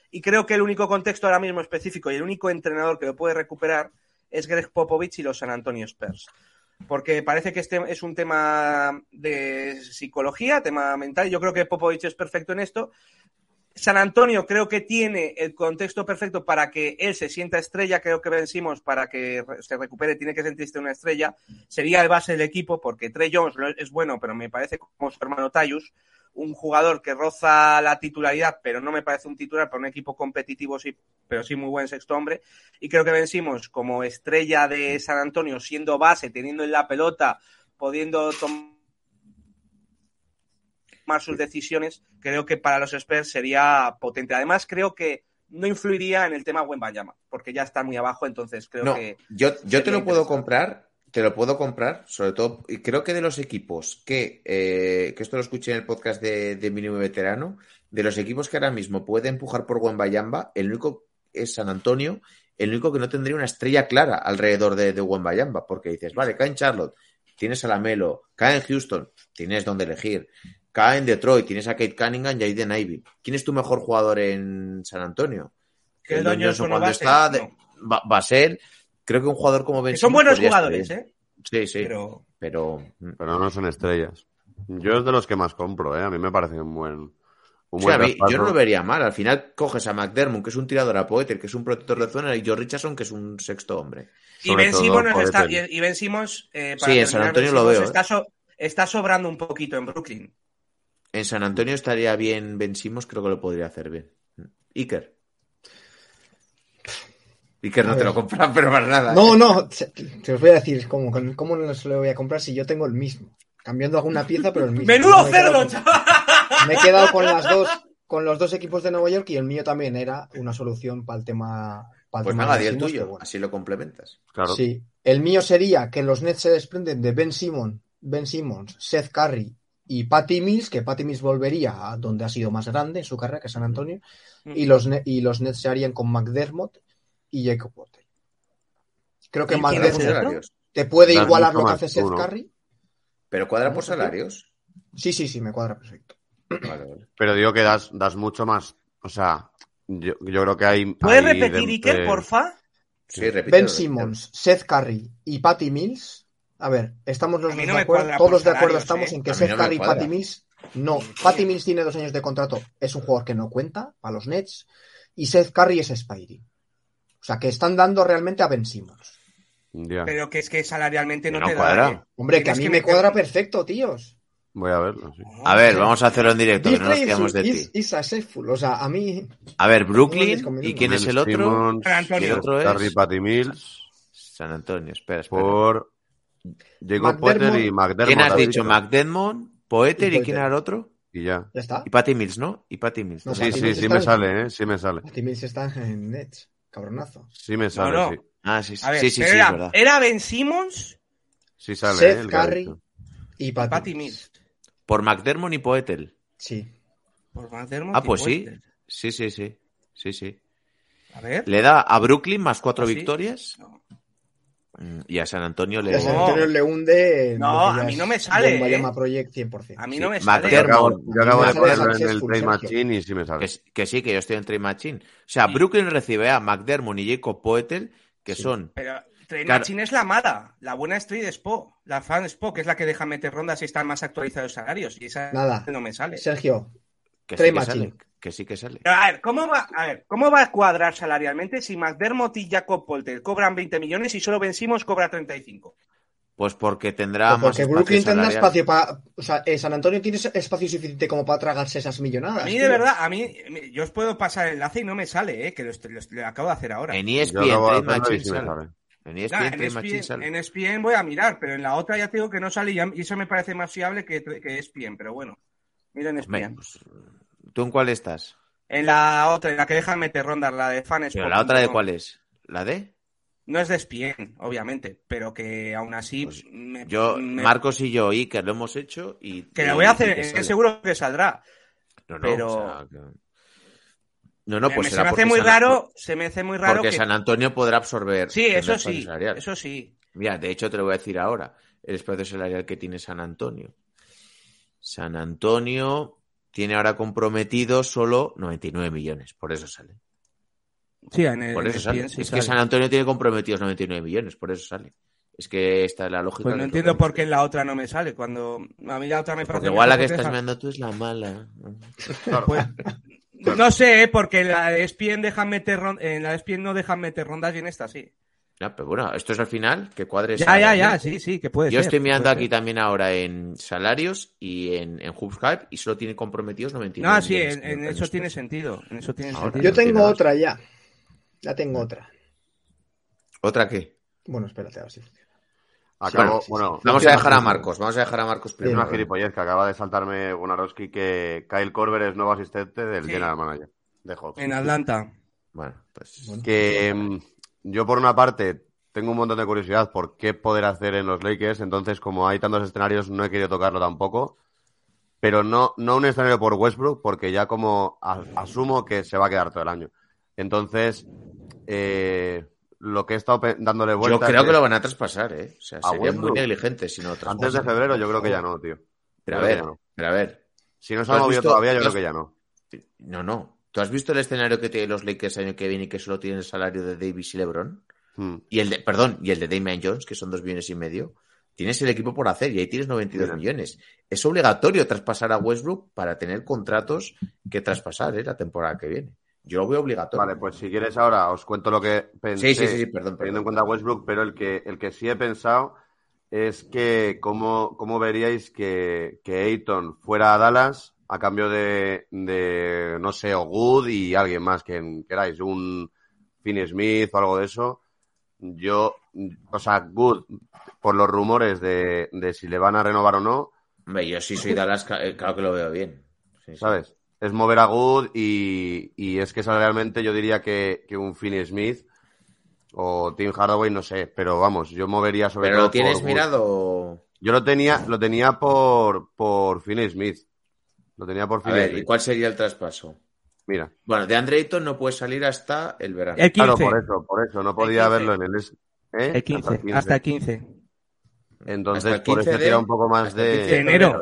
Y creo que el único contexto ahora mismo específico y el único entrenador que lo puede recuperar es Greg Popovich y los San Antonio Spurs. Porque parece que este es un tema de psicología, tema mental. Yo creo que Popovich es perfecto en esto. San Antonio creo que tiene el contexto perfecto para que él se sienta estrella. Creo que vencimos para que se recupere, tiene que sentirse una estrella. Sería el base del equipo porque Trey Jones es bueno, pero me parece como su hermano Tayus, un jugador que roza la titularidad, pero no me parece un titular para un equipo competitivo, sí, pero sí muy buen sexto hombre. Y creo que vencimos como estrella de San Antonio, siendo base, teniendo en la pelota, pudiendo tomar sus decisiones, creo que para los Spurs sería potente. Además, creo que no influiría en el tema Wembayama, porque ya está muy abajo, entonces creo No, que... yo, yo te lo puedo comprar, te lo puedo comprar, sobre todo, y creo que de los equipos que, eh, que esto lo escuché en el podcast de, de Mínimo Veterano, de los equipos que ahora mismo puede empujar por Wembayamba, el único es San Antonio, el único que no tendría una estrella clara alrededor de, de Wembayamba, porque dices, vale, cae en Charlotte, tienes a Lamelo, cae en Houston, tienes donde elegir, cae en Detroit, tienes a Kate Cunningham y a Aiden Ivy. ¿Quién es tu mejor jugador en San Antonio? Don Johnson cuando ser, está, de- no. va, va a ser, creo que un jugador como Ben Que son buenos jugadores. ¿eh? Sí, sí, pero, Pero Pero no son estrellas. Yo es de los que más compro, ¿eh? A mí me parece un buen, un Sí, buen a mí, yo no lo vería mal. Al final coges a McDermott, que es un tirador a Poeter, que es un protector de zona, y Joe Richardson, que es un sexto hombre. Y Sobre Ben Simmons, está, y Ben Simmons, eh, para Sí, en San Antonio lo veo, Está, so- está sobrando un poquito en Brooklyn. En San Antonio estaría bien Ben Simmons, creo que lo podría hacer bien. Iker. Iker no A te ver. lo compran, pero para nada. No, ¿eh? no, te, te os voy a decir cómo, cómo no se lo voy a comprar si yo tengo el mismo. Cambiando alguna pieza, pero el mismo. ¡Menudo Me cerdo, con- chaval! Me he quedado con las dos, con los dos equipos de Nueva York y el mío también era una solución para el tema. Para el Pues tema nada, de di el tuyo, bueno. así lo complementas. Claro. Sí. El mío sería que los Nets se desprenden de Ben Simmons, Ben Simmons, Seth Curry y Patty Mills, que Patty Mills volvería a donde ha sido más grande en su carrera, que es San Antonio, y los, Ne- y los Nets se harían con McDermott y Jacob Porter. Creo que ¿Y quién Cuadra es por el McDermott otro? salarios. te puede igualar lo que más hace Seth. Curry. Pero cuadra por salarios. Sí, sí, sí, me cuadra perfecto. Vale, vale. Pero digo que das, das mucho más. O sea, yo, yo creo que hay. ¿Puedes hay repetir, de- Iker, de- porfa? Sí, repítelo, Ben repítelo. Simmons, Seth Curry y Patty Mills. A ver, estamos los no de acuerdo. Todos de acuerdo estamos ¿eh? en que Seth no Curry y. Patty Mills. No, Patty Mills tiene dos años de contrato, es un jugador que no cuenta para los Nets. Y Seth Curry es Spidey. O sea, que están dando realmente a Ben Simmons. Pero que es que salarialmente no, No te cuadra. da. ¿eh? Hombre, que a mí me meter- cuadra perfecto, tíos. Voy a verlo, sí. A ver, vamos a hacerlo en directo, que no nos de ti. is. O sea, a mí. A ver, Brooklyn, ¿y quién es el otro? Simmons, San Antonio. Y el otro es Curry, Patty Mills, San Antonio. Espera, espera. por Jacob. Potter y McDermott. ¿Quién has dicho? McDermott, Poeter Y quién era el otro? Y ya. Ya está. Y Patty Mills, ¿no? Y Patty Mills. No, Sí, Patty sí, Mills sí me en- sale, ¿eh? Sí me sale. Patty Mills está en Nets. Cabronazo. Sí me sale, no. sí. Ah, sí, sí, A ver, sí, sí, pero sí, era, es verdad. era Ben Simmons Sí sale, Seth ¿eh? El Curry. Y Patty, Patty Mills. Por McDermott y Poetel. Sí. Por McDermott Ah, y pues sí. Poeltl. Sí, sí, sí. Sí, sí. A ver. Le da a Brooklyn más cuatro ¿Ah, sí? victorias No. Y a San Antonio le Ya San No. Antonio le hunde. No, ya a mí no me sale, ¿eh? Llama Project 100%. A mí Sí, no me sale. Acabo, yo acabo de ponerlo en el Trade. Machine y sí me sale. Que, sí, que yo estoy en Trade Machine. O sea, Sí. Brooklyn recibe a McDermott y Jacob Poetel, que Sí. son. Pero Trade Claro. Machine es la mala. La buena es Trade Spo. La fan Spo, que es la que deja meter rondas y están más actualizados los salarios. Y esa Nada. no me sale. Sergio, Que sí que sale. que sí que sale. Pero, a ver, ¿cómo va, a ver, ¿cómo va a cuadrar salarialmente si McDermott y Jacob Polter cobran 20 millones y solo Ben Simmons cobra 35? Pues porque tendrá Pues más porque espacio Brooklyn tendrá espacio para. O sea, eh, San Antonio tiene espacio suficiente como para tragarse esas millonadas. A mí, tío. de verdad, a mí, yo os puedo pasar el enlace y no me sale, ¿eh? Que lo, acabo de hacer ahora. En ESPN. En ESPN, en, ESPN, sale. en ESPN voy a mirar, pero en la otra ya te digo que no sale y ya- y eso me parece más fiable que, que ESPN, pero bueno. Mira en Hombre, ESPN. pues, ¿Tú en cuál estás? En la otra, en la que dejan meter rondas, la de fans. Pero la otra de cuál es? ¿La de? No es de ESPN, obviamente, pero que aún así. Pues me- Yo, me- Marcos y yo, Iker, lo hemos hecho y. Que la voy a hacer, que es sale. seguro que saldrá. No, no, pero- o sea, que- No, no, Me- pues se me hace muy San- raro, se me hace muy raro Porque que. San Antonio podrá absorber. Sí, eso sí, salarial. eso sí. Mira, de hecho te lo voy a decir ahora. El espacio salarial que tiene San Antonio. San Antonio tiene ahora comprometido solo 99 millones, por eso sale. Sí, en el, Por en eso sale. Es sale. que San Antonio tiene comprometidos 99 millones, por eso sale. Es que esta es la lógica. Pues no entiendo por qué en la otra no me sale. Cuando a mí la otra me parece. Porque igual la que estás mirando tú es la mala. Pues, no sé, ¿eh? porque en la de ESPN dejan meter en la de ESPN no dejan meter rondas y en esta sí. Ya, pero bueno, esto es al final, que cuadres. Ya, ya, ya, sí, sí, que puede Yo ser. estoy mirando aquí ser. también ahora en salarios y en, en Hoops Hype y solo tiene comprometidos 99 No, sí, en, en eso tiene sentido. En eso tiene Ahora. sentido. Yo tengo otra ya. Ya tengo otra. ¿Otra qué? Bueno, espérate, a ver si funciona. Acabo, Bueno, bueno, Vamos a dejar a Marcos, vamos a dejar a Marcos Es primero. una gilipollez que acaba de saltarme Bonaroski que Kyle Korver es nuevo asistente del Sí. general manager de Hawks. En Atlanta. Bueno, pues. Que mm, yo por una parte tengo un montón de curiosidad por qué poder hacer en los Lakers, entonces como hay tantos escenarios no he querido tocarlo tampoco, pero no, no un escenario por Westbrook porque ya como a- asumo que se va a quedar todo el año. Entonces, eh, lo que he estado dándole Yo vueltas creo que lo van a traspasar, ¿eh? O sea, ¿A sería muy negligente si no lo antes de traspasan. febrero yo creo que ya no, tío. Pero a ver, no. pero a ver. Si no se ¿Tú ha movido visto- todavía, yo creo que ya no. No, no. ¿Tú has visto el escenario que tienen los Lakers el año que viene y que solo tienen el salario de Davis y LeBron? Hmm. Y el de, perdón, y el de Damian Jones, que son dos millones y medio. Tienes el equipo por hacer y ahí tienes 92 Mira. millones. Es obligatorio traspasar a Westbrook para tener contratos que traspasar ¿eh? la temporada que viene. Yo lo veo obligatorio. Vale, pues si quieres ahora os cuento lo que pensé Sí, sí, sí, sí, perdón, teniendo perdón. en cuenta Westbrook, pero el que, el que sí he pensado es que cómo, cómo veríais que, que Ayton fuera a Dallas a cambio de, de no sé, o Good y alguien más que queráis, un Finney Smith o algo de eso. Yo, o sea, Good, por los rumores de, de si le van a renovar o no, Hombre, yo sí soy Dallas, eh, claro que lo veo bien. Sí, sí. ¿sabes? Es mover a Good y, y es que salarialmente yo diría que, que un Finney Smith o Tim Hardaway, no sé, pero vamos, yo movería sobre ¿Pero todo lo tienes por mirado? Yo lo tenía, lo tenía por, por Finney Smith. Lo tenía por A Finney ver, ¿y cuál sería el traspaso? Mira. Bueno, de Andre Ayton no puede salir hasta el verano. El 15. Claro, por eso, por eso. No podía 15. verlo en el... ¿eh? El 15. Hasta el 15. Entonces, Hasta el por 15 eso de- tira un poco más hasta el de... 15 de enero.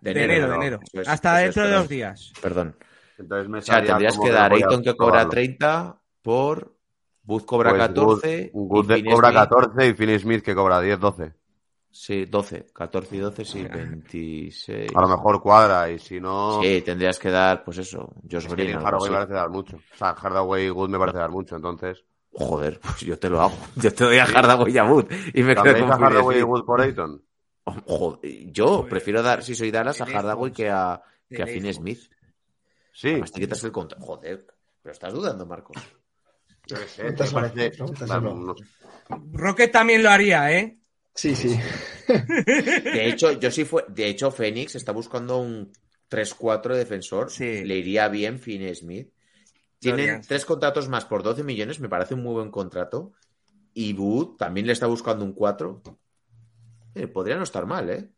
De De enero, de enero. Es, Hasta eso es, dentro de dos días. Perdón. Entonces me O sea, tendrías que dar a Ayton que cobra probarlo. 30 por Booth cobra Pues 14. Good, Good y de- Finney cobra Smith- 14 y Finney Smith que cobra 10, 12. Sí, 12. 14 y 12, sí, 26. A lo mejor cuadra y si no... Sí, tendrías que dar, pues eso, Josh Es que Hardaway me parece dar mucho. O sea, Hardaway y Good me parece dar mucho, entonces... Joder, pues yo te lo hago. Yo te doy a Hardaway y a Wood. Y me quedo ¿Cambiáis con a Hardaway y. Wood por Ayton? Joder, yo prefiero dar, si soy Dallas, a Hardaway que a, que a lejos. Smith. Sí. Además, te quitas el contra. Joder, pero estás dudando, Marcos. Yo qué sé, me parece... no. Rocket también lo haría, ¿eh? Sí, sí. De hecho, yo sí fue, de hecho, Phoenix está buscando un 3-4 defensor. Sí. Le iría bien Finney Smith. Tienen tres contratos más por 12 millones, me parece un muy buen contrato. Y Wood también le está buscando un 4. Eh, podría no estar mal, ¿eh?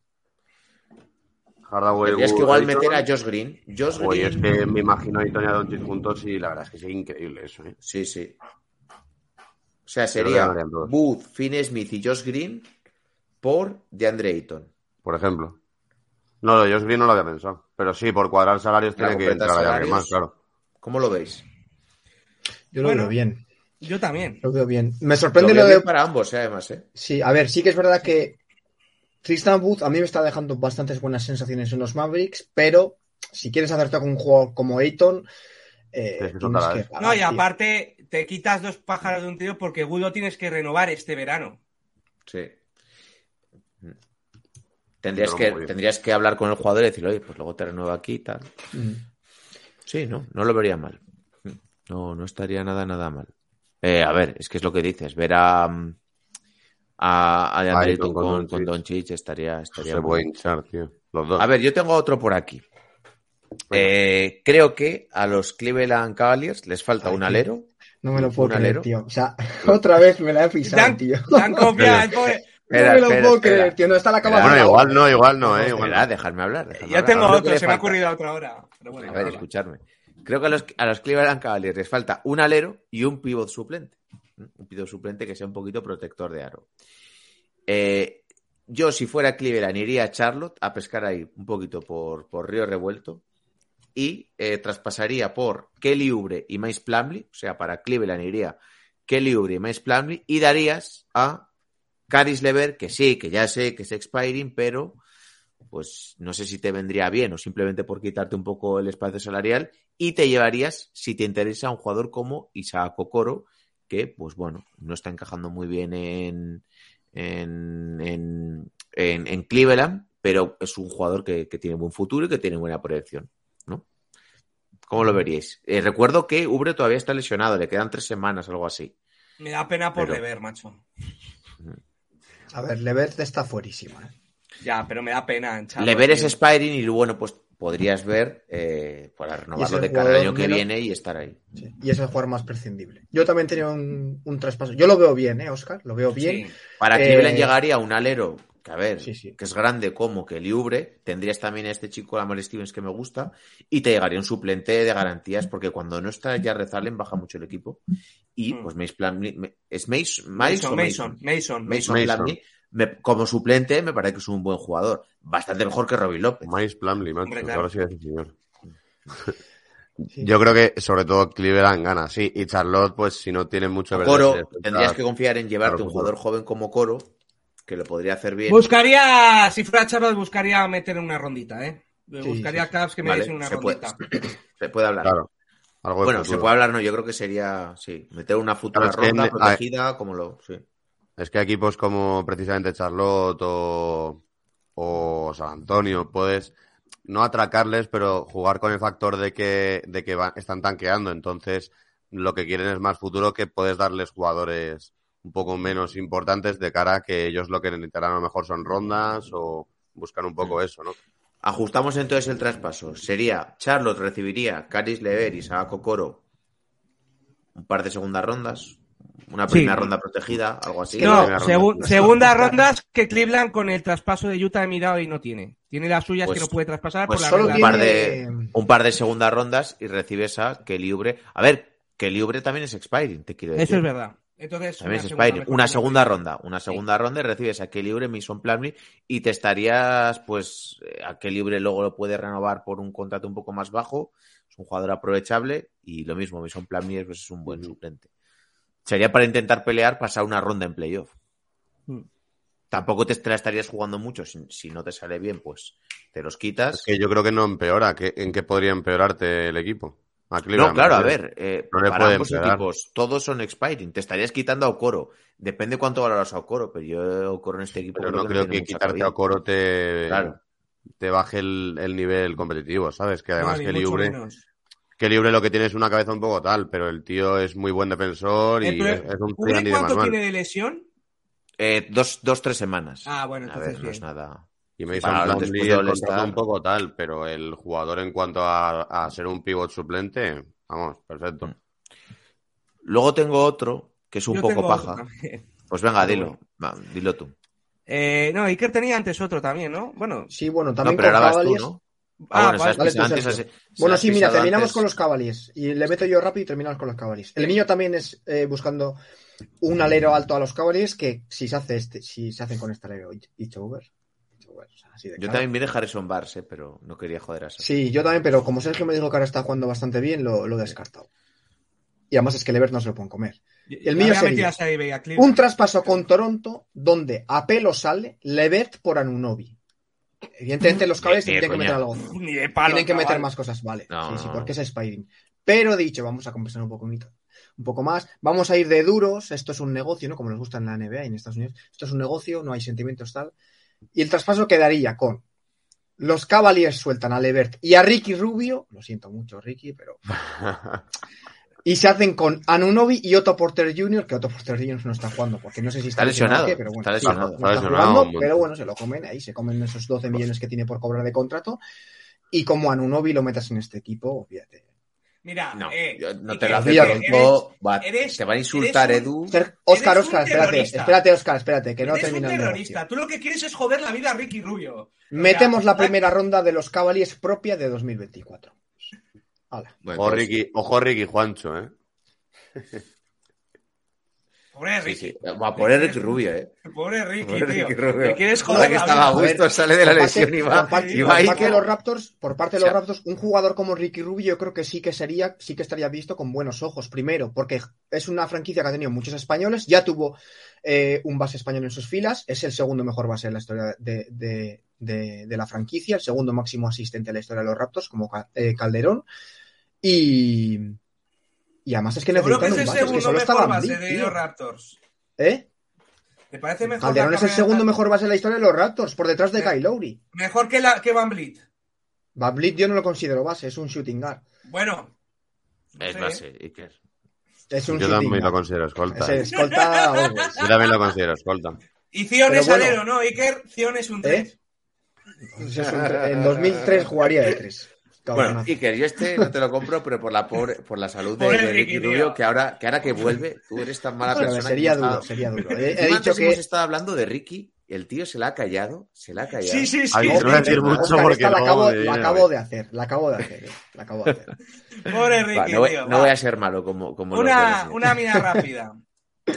Hardaway, Tendrías que Wood, igual Ayton. meter a Josh Green. Josh Oye, Green. es que me imagino a Ayton y a Doncic juntos y la verdad es que sería increíble eso, ¿eh? Sí, sí. O sea, que sería. Wood, Finney Smith y Josh Green por DeAndre Ayton. Por ejemplo. No, lo de Josh Green no lo había pensado. Pero sí, por cuadrar salarios tiene que entrar salarios. más, claro. ¿Cómo lo veis? Yo lo Bueno. veo bien. Yo también. Lo veo bien. Me Lo sorprende veo lo, bien de. para ambos, eh, además, ¿eh? Sí, a ver, sí que es verdad que Tristan Wood a mí me está dejando bastantes buenas sensaciones en los Mavericks, pero si quieres hacerte con un jugador como Ayton, eh, que que pagar, No, y tío. aparte te quitas dos pájaros de un tiro porque Gudo tienes que renovar este verano. Sí. Tendrías que, tendrías que hablar con el jugador y decirle, oye, pues luego te renuevo aquí y tal. Mm. Sí, no, no lo vería mal. No, no estaría nada, nada mal. Eh, a ver, es que es lo que dices, ver a mm, a, a Ayton con con, Doncic. con Doncic estaría, estaría Se puede hinchar, tío. Los dos. A ver, yo tengo otro por aquí. Eh, creo que a los Cleveland Cavaliers les falta Ay, un alero. No me lo puedo Un creer, alero. tío. O sea, otra vez me la he pisado, tío. Dan copia, el pobre. No Espera, me lo espera, puedo espera. creer, tío. No está la cama. Espera, bueno, igual no, igual no, ¿eh? Igual no. dejadme hablar. hablar. tengo que otro, se me ha ocurrido a otra hora. Pero bueno, A ver, habla. escuchadme. Creo que a los, a los Cleveland Cavaliers les falta un alero y un pivot suplente. Un pivot suplente que sea un poquito protector de aro. Eh, yo, si fuera Cleveland, iría a Charlotte a pescar ahí un poquito por, por Río Revuelto y eh, traspasaría por Kelly Ubre y Miles Plumlee. O sea, para Cleveland iría Kelly Ubre y Miles Plumlee y darías a Caris Lever, que sí, que ya sé que es expiring, pero pues no sé si te vendría bien o simplemente por quitarte un poco el espacio salarial y te llevarías, si te interesa, un jugador como Isaac Okoro, que pues bueno, no está encajando muy bien en, en, en, en- en Cleveland, pero es un jugador que, que tiene buen futuro y que tiene buena proyección, ¿no? ¿Cómo lo veríais? Eh, recuerdo que Ubre todavía está lesionado, le quedan tres semanas, algo así. Me da pena por Pero- macho. A ver, Levert está fuerísima. ¿eh? Ya, pero me da pena. en Charlotte, Le es. Spiring y bueno, pues podrías ver eh, para renovarlo el de cara jugador año que menos- viene y estar ahí. Sí, Y es el jugador más prescindible. Yo también tenía un, un traspaso. Yo lo veo bien, ¿eh, Oscar? Lo veo bien. Sí. Para Eh, Cleveland llegaría un alero, que a ver, Sí, sí. que es grande como que Liubre, tendrías también a este chico, Lamar Stevens, que me gusta, y te llegaría un suplente de garantías, porque cuando no está ya Rezalen baja mucho el equipo. Y Mm. pues Mace me- ¿es Mace, Mason, Mason, Mason, Mason Mason. Plumlee, me- como suplente me parece que es un buen jugador, bastante mejor que Robin López. Miles Plumlee, macho. Hombre, claro. Ahora sí es el señor. Sí. Yo creo que sobre todo Cleveland gana, sí. Y Charlotte, pues si no tiene mucho que Coro, tendrías que confiar en llevarte Claro, un jugador joven como Coro, que lo podría hacer bien. Buscaría, si fuera Charlotte, buscaría meter una rondita, ¿eh? Sí, buscaría sí, Cavs que me Vale, diesen una se puede, rondita. se puede hablar. Claro. Algo de Bueno, se puede hablar, no, yo creo que sería, sí, meter una futura Claro, ronda en- protegida, como lo, sí. Es que equipos como precisamente Charlotte o, o San Antonio puedes no atracarles, pero jugar con el factor de que, de que van- están tanqueando. Entonces, lo que quieren es más futuro que puedes darles jugadores un poco menos importantes de cara a que ellos lo que necesitarán a lo mejor son rondas o buscan un poco eso, ¿no? Ajustamos entonces el traspaso. Sería, Charlotte recibiría Caris Lever y Saako Coro un par de segundas rondas, una Sí. primera ronda protegida, algo así. No, primera segu- ronda. segundas rondas que Cleveland con el traspaso de Utah de mirado y no tiene. Tiene las suyas Pues- que no puede traspasar pues por la solo un par de un par de segundas rondas y recibes a Kelly Ubre. A ver, Kelly Ubre también es expiring, te quiero decir. Eso es verdad. Entonces, es segunda Una segunda ronda. Una segunda ronda y recibes a Kelly Ubre, Mason Plumlee y te estarías, pues, eh, a Kelly Ubre luego lo puede renovar por un contrato un poco más bajo. Es un jugador aprovechable y lo mismo, Mason Plumlee pues, es un buen suplente. Sería para intentar pelear, pasar una ronda en playoff. Mm. Tampoco te, te la estarías jugando mucho. Si, si no te sale bien, pues te los quitas. Es que yo creo que no empeora. ¿Qué- ¿En qué podría empeorarte el equipo? A No, claro, a ¿me ver, eh, No le para puede ambos equipos, todos son expiring. Te estarías quitando a Okoro. Depende cuánto valoras a Okoro, pero yo a Okoro en este equipo Pero no creo que quitarte a Coro te, Claro. te baje el, el nivel competitivo, ¿sabes? Que además No, que libre, menos. que libre lo que tiene es una cabeza un poco tal, pero el tío es muy buen defensor y Eh, pero, es, es un ¿Ubre Andy de cuánto manual. tiene de lesión? Eh, dos, dos, tres semanas. Ah, bueno, a entonces ver, no es nada. Y Mason Para Plumlee el contrato un poco tal, pero el jugador en cuanto a, a ser un pivot suplente, vamos, perfecto. Mm. Luego tengo otro que es un Yo poco paja. Pues venga, Pero dilo. Va, dilo tú. Eh, no, Iker tenía antes otro también, ¿no? Bueno, Sí, bueno, No, también pero con ahora vas tú. ¿no? Ah, Ah, bueno, vale, vale, antes, has- Bueno, sí, mira, terminamos antes. con los Cavaliers. Y le meto yo rápido y terminamos con los Cavaliers. El mío también es eh, buscando un alero alto a los Cavaliers que si se hace este, si se hacen con este alero, it's over. O sea, así de Yo claro. también vi de Harrison Barnes, eh, pero no quería joder a eso. Sí, yo también, pero como Sergio me dijo que ahora está jugando bastante bien, lo, lo he descartado. Y además es que Levert no se lo pueden comer. El mío sería. Un traspaso con Toronto donde a pelo sale Levert por Anunobi. Evidentemente los cables tendrían que meter algo. Ni de palo. Tienen que meter más cosas, vale. No, sí, sí, porque es Spiring. Pero dicho, vamos a conversar un poco, un poco más. Vamos a ir de duros. Esto es un negocio, ¿no? Como nos gusta en la NBA y en Estados Unidos. Esto es un negocio, no hay sentimientos tal. Y el traspaso quedaría con los Cavaliers sueltan a Levert y a Ricky Rubio. Lo siento mucho, Ricky, pero. Y se hacen con Anunobi y Otto Porter Jr., que Otto Porter Jr. no está jugando, porque no sé si está, Está lesionado, pero bueno, está sí, lesionado. no Está lesionado jugando, pero bueno, se lo comen ahí, se comen esos 12 millones que tiene por cobrar de contrato. Y como Anunobi lo metas en este equipo, fíjate. Mira, No, eh, no te lo hace pronto. te va a insultar, eres Edu. Oscar, Oscar, espérate, espérate, Oscar, espérate, que no Eres termina terrorista. Tú lo que quieres es joder la vida a Ricky Rubio. Metemos O sea, la primera ronda de los Cavaliers propia de 2024. Hala. Bueno, Ojo pues, Ricky, ojo Ricky Juancho, ¿eh? Pobre sí, Ricky. sí. Va a poner Ricky Rubio, ¿eh. Pobre Ricky, Pobre tío. Ricky Rubio. Le quieres joder que estaba a gusto, sale de la lesión parte- y va, por parte, y por va parte Iker. de los Raptors, por parte de O sea- los Raptors, un jugador como Ricky Rubio yo creo que sí que sería, sí que estaría visto con buenos ojos. Primero, porque es una franquicia que ha tenido muchos españoles, ya tuvo eh, un base español en sus filas, es el segundo mejor base en la historia de, de- de- de la franquicia, el segundo máximo asistente en la historia de los Raptors, como eh, Calderón. Y, y además es que Seguro que necesitan es un base, es que segundo solo mejor estaba base Blitz, de Raptors. ¿Eh? ¿Te parece mejor Calderón es el segundo mejor base en la historia de los Raptors, por detrás de Sí. Kyle Lowry. Mejor que, la, que Van Vliet. Van Vliet yo no lo considero base, es un shooting guard. Bueno. no Es sé, base, ¿eh? Iker. Es un Yo shooting también lo considero escolta. Es ¿eh? escolta always. Yo también lo considero escolta. Y Zion es bueno. alero, ¿no? Iker, Zion es un 3. Pues es un tre- en 2003 jugaría de tres. Bueno. Iker, yo este no te lo compro, pero por la pobre, por la salud de, Ricky Rubio, que ahora, que ahora que vuelve, tú eres tan mala Pero persona. sería duro, sería duro. He, he dicho que hemos estado hablando de Ricky, el tío se la ha callado, se la ha callado. Sí, sí, sí. Ay, no voy a sí. decir mucho porque esta la acabo, la de hacer, la acabo de hacer, eh, la acabo de hacer. Pobre Ricky, Va, no, voy, tío. no va. voy a ser malo como, como los Una, demás. una mira rápida.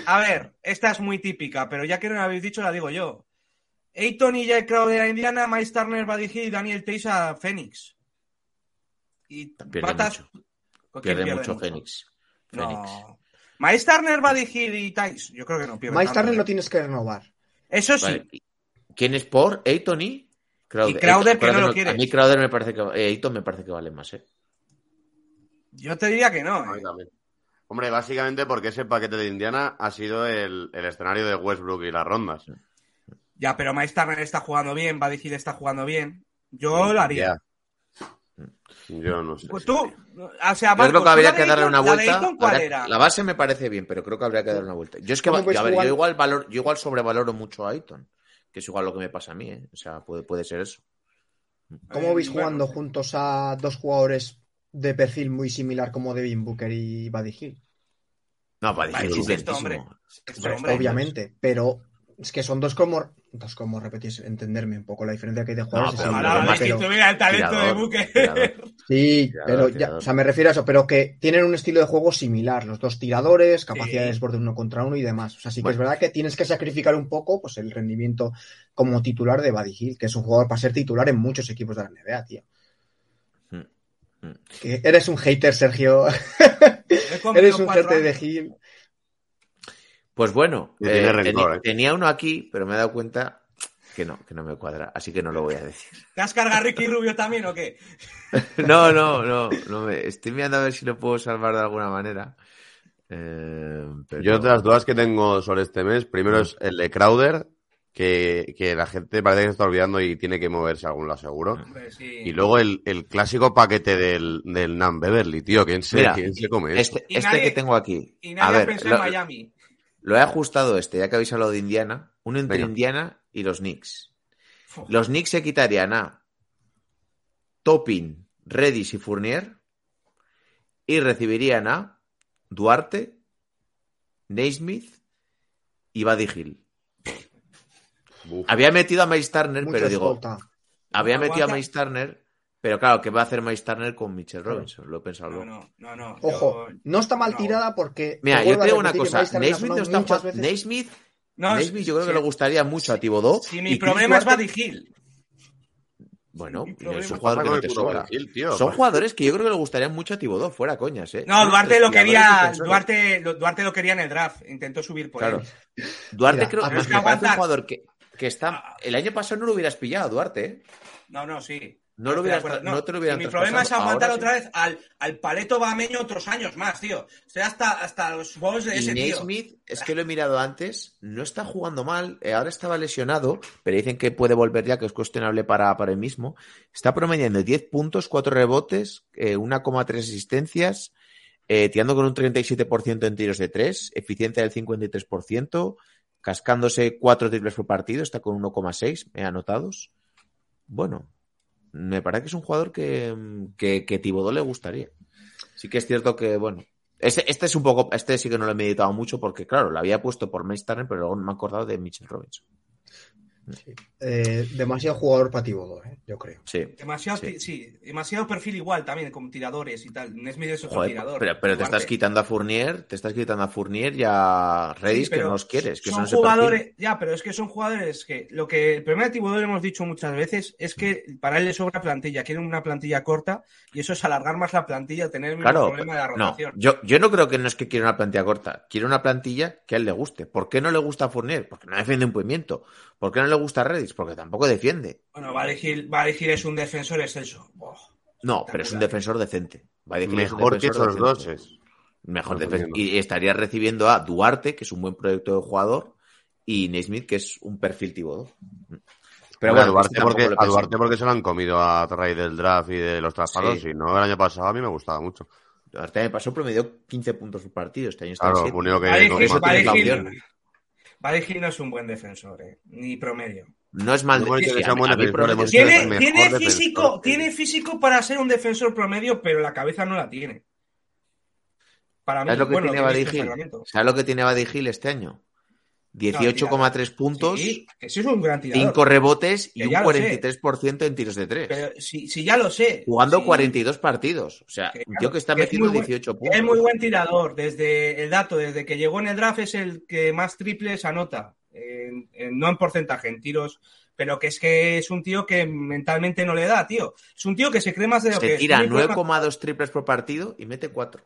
A ver, esta es muy típica, pero ya que no la habéis dicho, la digo yo. Ayton y Jay Crowder a Indiana, Miles Turner, Buddy Hill y Daniel Tays a Phoenix. Y Pierde patas... mucho. ¿Quién Pierde mucho Fénix. Fénix. No. Miles Turner, Buddy Hill y Tays. Yo creo que no pierde. Miles Turner ¿eh? lo tienes que renovar. Eso sí. Vale. ¿Quién es por? ¿Ayton y? Y Crowder, que no lo A quieres. mí Crowder me parece que... eh, Ayton me parece que vale más, ¿eh? Yo te diría que no. A ¿eh? Hombre, básicamente porque ese paquete de Indiana ha sido el, el escenario de Westbrook y las rondas. Ya, pero Miles Turner está jugando bien, Hill está jugando bien. Yo lo haría. Yo no sé. Pues tú, o sea, Yo Marcos, creo ¿tú que habría la que darle una vuelta. Ayton cuál Habría- era? La base me parece bien, pero creo que habría que darle una vuelta. Yo es que, ¿Cómo va- puedes a ver, yo igual valor, yo igual sobrevaloro mucho a Ayton, que es igual lo que me pasa a mí, ¿eh? O sea, puede, puede ser eso. ¿Cómo Eh, veis bueno, jugando juntos a dos jugadores de perfil muy similar como Devin Booker y Buddy Hill? No, Vale, decir es hombre. Hombre. Obviamente, pero es que son dos como dos como repetís, entenderme un poco la diferencia que hay de jugadores. pero evidente, más que pero- tuviera el talento de tirador. Sí, Tirador, pero ya, o sea, me refiero a eso, pero que tienen un estilo de juego similar, los dos tiradores, capacidad de Sí. desborde uno contra uno y demás. O sea, sí que es verdad que tienes que sacrificar un poco pues el rendimiento como titular de Buddy Hill, que es un jugador para ser titular en muchos equipos de la NBA, tío. Mm, mm. Que eres un hater, Sergio. Eres un hater de. Hill. Pues bueno, eh, rencor, ¿eh? tenía uno aquí, pero me he dado cuenta que no, que no me cuadra, así que no lo voy a decir. ¿Te has cargado a Ricky Rubio también o qué? No, no, no, no me, estoy mirando a ver si lo puedo salvar de alguna manera. Eh, pero- Yo de las dudas que tengo sobre este mes, primero es el de Crowder, que, que la gente parece que se está olvidando y tiene que moverse a algún lado seguro. Hombre, sí. Y luego el, el clásico paquete del, del Nam Beverly, tío. ¿Quién se, Mira, quién se come? Este, este nadie- que tengo aquí. Y A nadie ver, pensó lo, en Miami. Lo he ajustado este, ya que habéis hablado de Indiana. Uno entre Venga. Indiana y los Knicks. Los Knicks se quitarían a Toppin, Redis y Fournier y recibirían a Duarte, Naismith y Buddy Hill. Uf. Había metido a Miles Turner, pero digo, había metido a. Miles Turner, pero claro, ¿qué va a hacer Miles Turner con Mitchell Robinson? Lo he pensado No, luego. no, no, no. Ojo, yo- no está mal no. tirada porque. Mira, yo te digo una que cosa, Naismith no está muchas jugando- veces. Naismith, No, Naismith yo creo sí, que le gustaría mucho a Thibodeau. Si y mi problema es Buddy Hill. Bueno, es un es jugador que no te sobra. Buddy Hill, tío. Son jugadores que yo creo que le gustarían mucho a Thibodeau, fuera coñas, ¿eh? No, Duarte lo quería. Duarte, lo- Duarte lo quería en el draft, intentó subir por Claro. él. Duarte Mira, creo me parece un jugador que, que que está. El año pasado no lo hubieras pillado, Duarte. ¿eh? No, no, sí. No lo hubieras, no, te lo hubieran mi problema es aguantar Ahora otra vez al, al paleto bameño otros años más, tío. Estoy hasta, hasta los huevos de sí. ese Y tío. Naismith, es que lo he mirado antes, no está jugando mal. eh, ahora estaba lesionado, pero dicen que puede volver ya, que es cuestionable para, para él mismo. Está promediando 10 puntos, 4 rebotes, eh, 1,3 asistencias, eh, tirando con un 37% en tiros de 3, eficiencia del 53%, cascándose 4 triples por partido, está con 1,6 eh, anotados. Bueno, me parece que es un jugador que, que, que Thibodeau le gustaría. Sí que es cierto que, bueno, este, este es un poco, este sí que no lo he meditado mucho porque, claro, lo había puesto por Mace Turner, pero luego me he acordado de Mitchell Robinson. Eh, demasiado jugador para Thibodeau, eh, yo creo. Sí. Demasiado, Sí. demasiado perfil igual también, con tiradores y tal. Nesmith es otro Joder, tirador. pero, pero te estás quitando a Fournier, te estás quitando a Fournier y a Redis Sí, que no los quieres, que son, jugadores, ya, pero es que son jugadores que lo que el problema de Thibodeau lo hemos dicho muchas veces es que para él le sobra plantilla, quiere una plantilla corta y eso es alargar más la plantilla, tener el Claro, problema de la no, rotación. yo, yo no creo que no es que quiera una plantilla corta, quiere una plantilla que a él le guste. ¿Por qué no le gusta a Fournier? Porque no defiende un pimiento. ¿Por qué no le gusta a Redis? Porque tampoco defiende. Bueno, Hill, Buddy Hill es un defensor excelso. Buah. No, pero es un defensor decente. Mejor que esos dos es. Mejor defensor. Y estaría recibiendo a Duarte, que es un buen proyecto de jugador, y Naismith, que es un perfil Thibodeau. Pero bueno, a Duarte, porque, a. Duarte porque se lo han comido a raíz del draft y de los traspasos. Sí. Y no, el año pasado a mí me gustaba mucho. Duarte me pasó, promedió 15 puntos por partido. Este año está Claro, que Hill- opción. Buddy Hill no es un buen defensor, eh, ni promedio. No es mal Tiene, es el tiene físico, tiene físico para ser un defensor promedio, pero la cabeza no la tiene. Para mí, ¿Sabes lo que bueno, tiene Hill? Sacramento. ¿Sabes lo que tiene Buddy Hill este año? 18,3 puntos, Sí, que sí es un gran tirador. 5 rebotes y un ya lo sé. 43% en tiros de 3. Pero si, si ya lo sé. Jugando Sí, 42 partidos. O sea, que un tío que está que es metiendo buen- 18 que puntos. Es muy buen tirador. Desde el dato, desde que llegó en el draft, es el que más triples anota. En- en- no en porcentaje, en tiros. Pero que es que es un tío que mentalmente no le da, tío. Es un tío que se cree más de lo Se que tira es. Muy poca- 9,2 triples por partido y mete 4.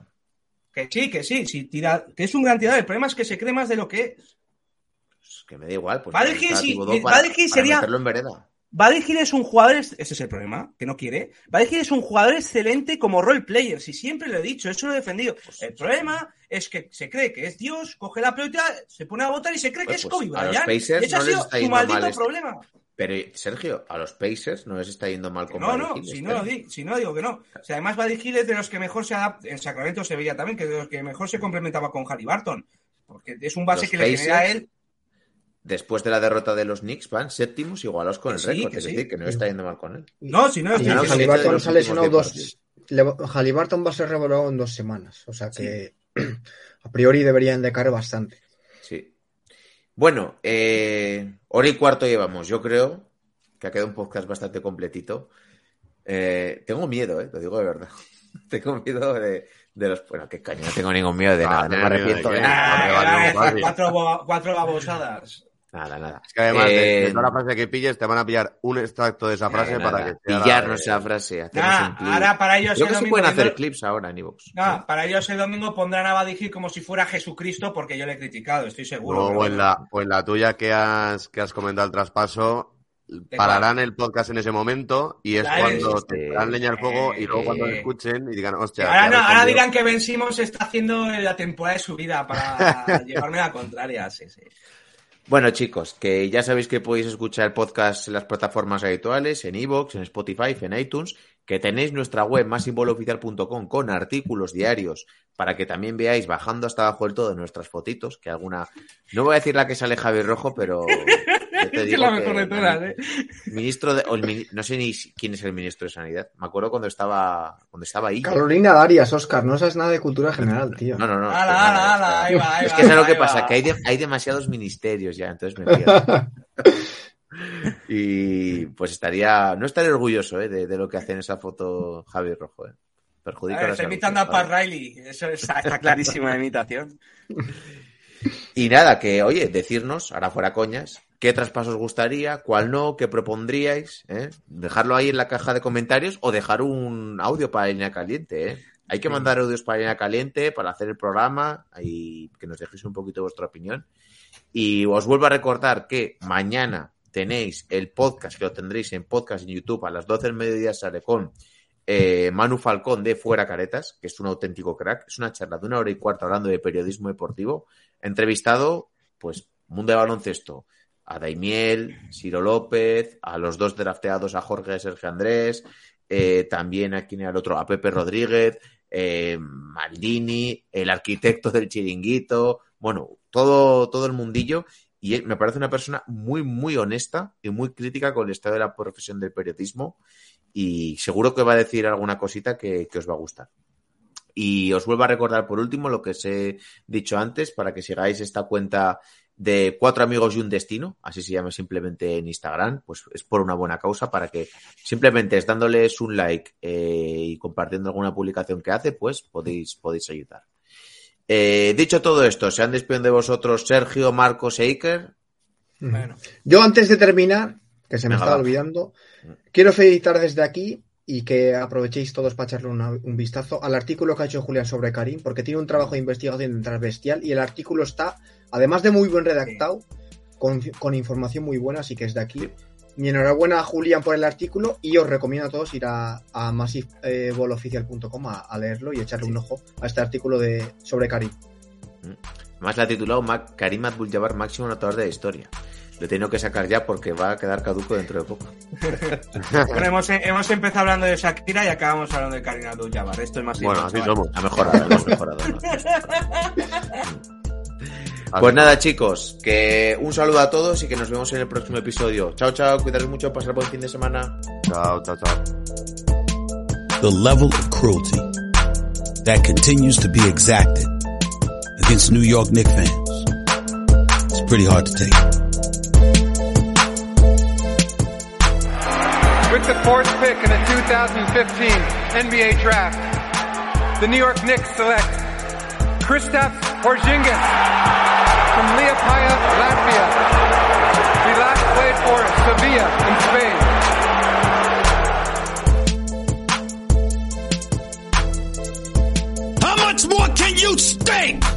Que sí, que sí, sí, tira, que es un gran tirador. El problema es que se cree más de lo que es. Pues que me da igual. Pues está Hill sí, para, Hill para sería- meterlo en vereda. Hill es un jugador, ese es el problema, que no quiere. Hill es un jugador excelente como role player, si siempre lo he dicho, eso lo he defendido. Pues El problema es que se cree que es Dios, coge la pelota, se pone a votar y se cree que Pues, es pues, Kobe Bryant. Ese ha no sido su maldito mal este- problema. Pero, Sergio, a los Pacers no les está yendo mal con No, no, si este no, lo año. di- si no digo que no. O sea, además Buddy Hill es de los que mejor se adapta, en Sacramento se veía también, que de los que mejor se complementaba con Halliburton. Porque es un base Los que le genera a él. Después de la derrota de los Knicks, van séptimos igualados con el Sí, récord. es sí. decir, que no está yendo mal con él. No, si no, Ya no, Halliburton diez dos. Halliburton va a ser revelado en dos semanas. O sea que a priori deberían de caer bastante. Sí. Bueno, eh, hora y cuarto llevamos. Yo creo que ha quedado un podcast bastante completito. Eh, tengo miedo, eh, lo digo de verdad. tengo miedo de, de los. Bueno, qué caña, no tengo ningún miedo de Ah, nada. No me ¿tienes miedo de arrepiento de nada. Cuatro babosadas. Nada, nada. Es que además, de, Eh, de toda la frase que pilles, te van a pillar un extracto de esa frase nada, para que sea. pillarnos la- esa frase. Nah, un clip. ahora para ellos Creo el que se domingo pueden hacer clips ahora en iVoox. Nah, para ellos el domingo pondrán a Hill como si fuera Jesucristo porque yo le he criticado, estoy seguro. En bueno. la, pues la tuya que has, que has comentado el traspaso, pararán el podcast en ese momento y es cuando te este, darán leña al fuego y luego cuando lo eh, escuchen y digan, hostia. ahora, no, ahora digan que Ben Simmons está haciendo la temporada de su vida para llevarme la contraria. Sí, sí. Bueno, chicos, que ya sabéis que podéis escuchar el podcast en las plataformas habituales, en iVoox, en Spotify, en iTunes, que tenéis nuestra web másimbolooficial.com con artículos diarios para que también veáis bajando hasta abajo del todo nuestras fotitos, que alguna... No voy a decir la que sale Javier Rojo, pero... yo te Es que digo es la mejor que de todas, el ¿eh? Ministro de, o el mini- no sé ni quién es el ministro de Sanidad. Me acuerdo cuando estaba, cuando estaba ahí. Carolina Darias, Oscar, no sabes nada de cultura general, tío. No, no, no. Ala, ala, ala, es que- ahí va, ahí es va, que es lo que va. pasa, que hay, de- hay demasiados ministerios ya, entonces me pierdo. Y pues estaría, no estaría orgulloso eh, de, de lo que hace en esa foto Javi Rojo. Eh. Perjudica A ver, la está imitando a. Pat Riley. Eso está, está clarísima la imitación. Y nada, que oye, decirnos, ahora fuera coñas, qué traspaso os gustaría, cuál no, qué propondríais, ¿eh? dejarlo ahí en la caja de comentarios o dejar un audio para línea caliente. ¿eh? Hay que mandar audios para línea caliente para hacer el programa y que nos dejéis un poquito vuestra opinión. Y os vuelvo a recordar que mañana tenéis el podcast que lo tendréis en podcast en YouTube a las 12 del mediodía sale con eh, Manu Falcón de Fuera Caretas, que es un auténtico crack. Es una charla de una hora y cuarto hablando de periodismo deportivo. Entrevistado, pues, mundo de baloncesto, a Daimiel, Ciro López, a los dos drafteados, a Jorge Sergio Andrés, eh, también a quien era el otro, a Pepe Rodríguez, eh, Maldini, el arquitecto del chiringuito, bueno, todo, todo el mundillo. Y me parece una persona muy, muy honesta y muy crítica con el estado de la profesión del periodismo. Y seguro que va a decir alguna cosita que, que os va a gustar. Y os vuelvo a recordar por último lo que os he dicho antes para que sigáis esta cuenta de cuatro amigos y un destino, así se llama simplemente en Instagram, pues es por una buena causa para que simplemente es dándoles un like eh, y compartiendo alguna publicación que hace, pues podéis, podéis ayudar. Eh, dicho todo esto, ¿se han despedido de vosotros Sergio, Marcos e Iker? Bueno. Yo antes de terminar, que se me estaba va. olvidando, quiero felicitar desde aquí y que aprovechéis todos para echarle una- un vistazo al artículo que ha hecho Julián sobre Karim, porque tiene un trabajo de investigación detrás bestial y el artículo está, además de muy buen redactado, con, con información muy buena, así que es de aquí. Mi enhorabuena a Julián por el artículo y os recomiendo a todos ir a, a massiveballofficial.com a, a leerlo y echarle un ojo a este artículo de sobre Karim. Más la ha titulado Karim Abdul-Jabbar máximo anotador de la historia. Lo he tenido que sacar ya porque va a quedar caduco dentro de poco. Bueno, hemos, hemos empezado hablando de Shakira y acabamos hablando de Karina Abdul-Jabbar. Esto es más Bueno, así somos. Ha mejorado, hemos mejorado. ¿no? Pues nada, chicos, que un saludo a todos y que nos vemos en el próximo episodio. Chao, chao, cuidaros mucho, pasar buen fin de semana. Chao, chao, chao. The level of cruelty that continues to be exacted against New York Knicks fans. It's pretty hard to take. With the fourth pick in the 2015 NBA Draft, the New York Knicks select Kristaps Porzingis from Liepaja, Latvia. He last played for Sevilla in Spain. How much more can you stink?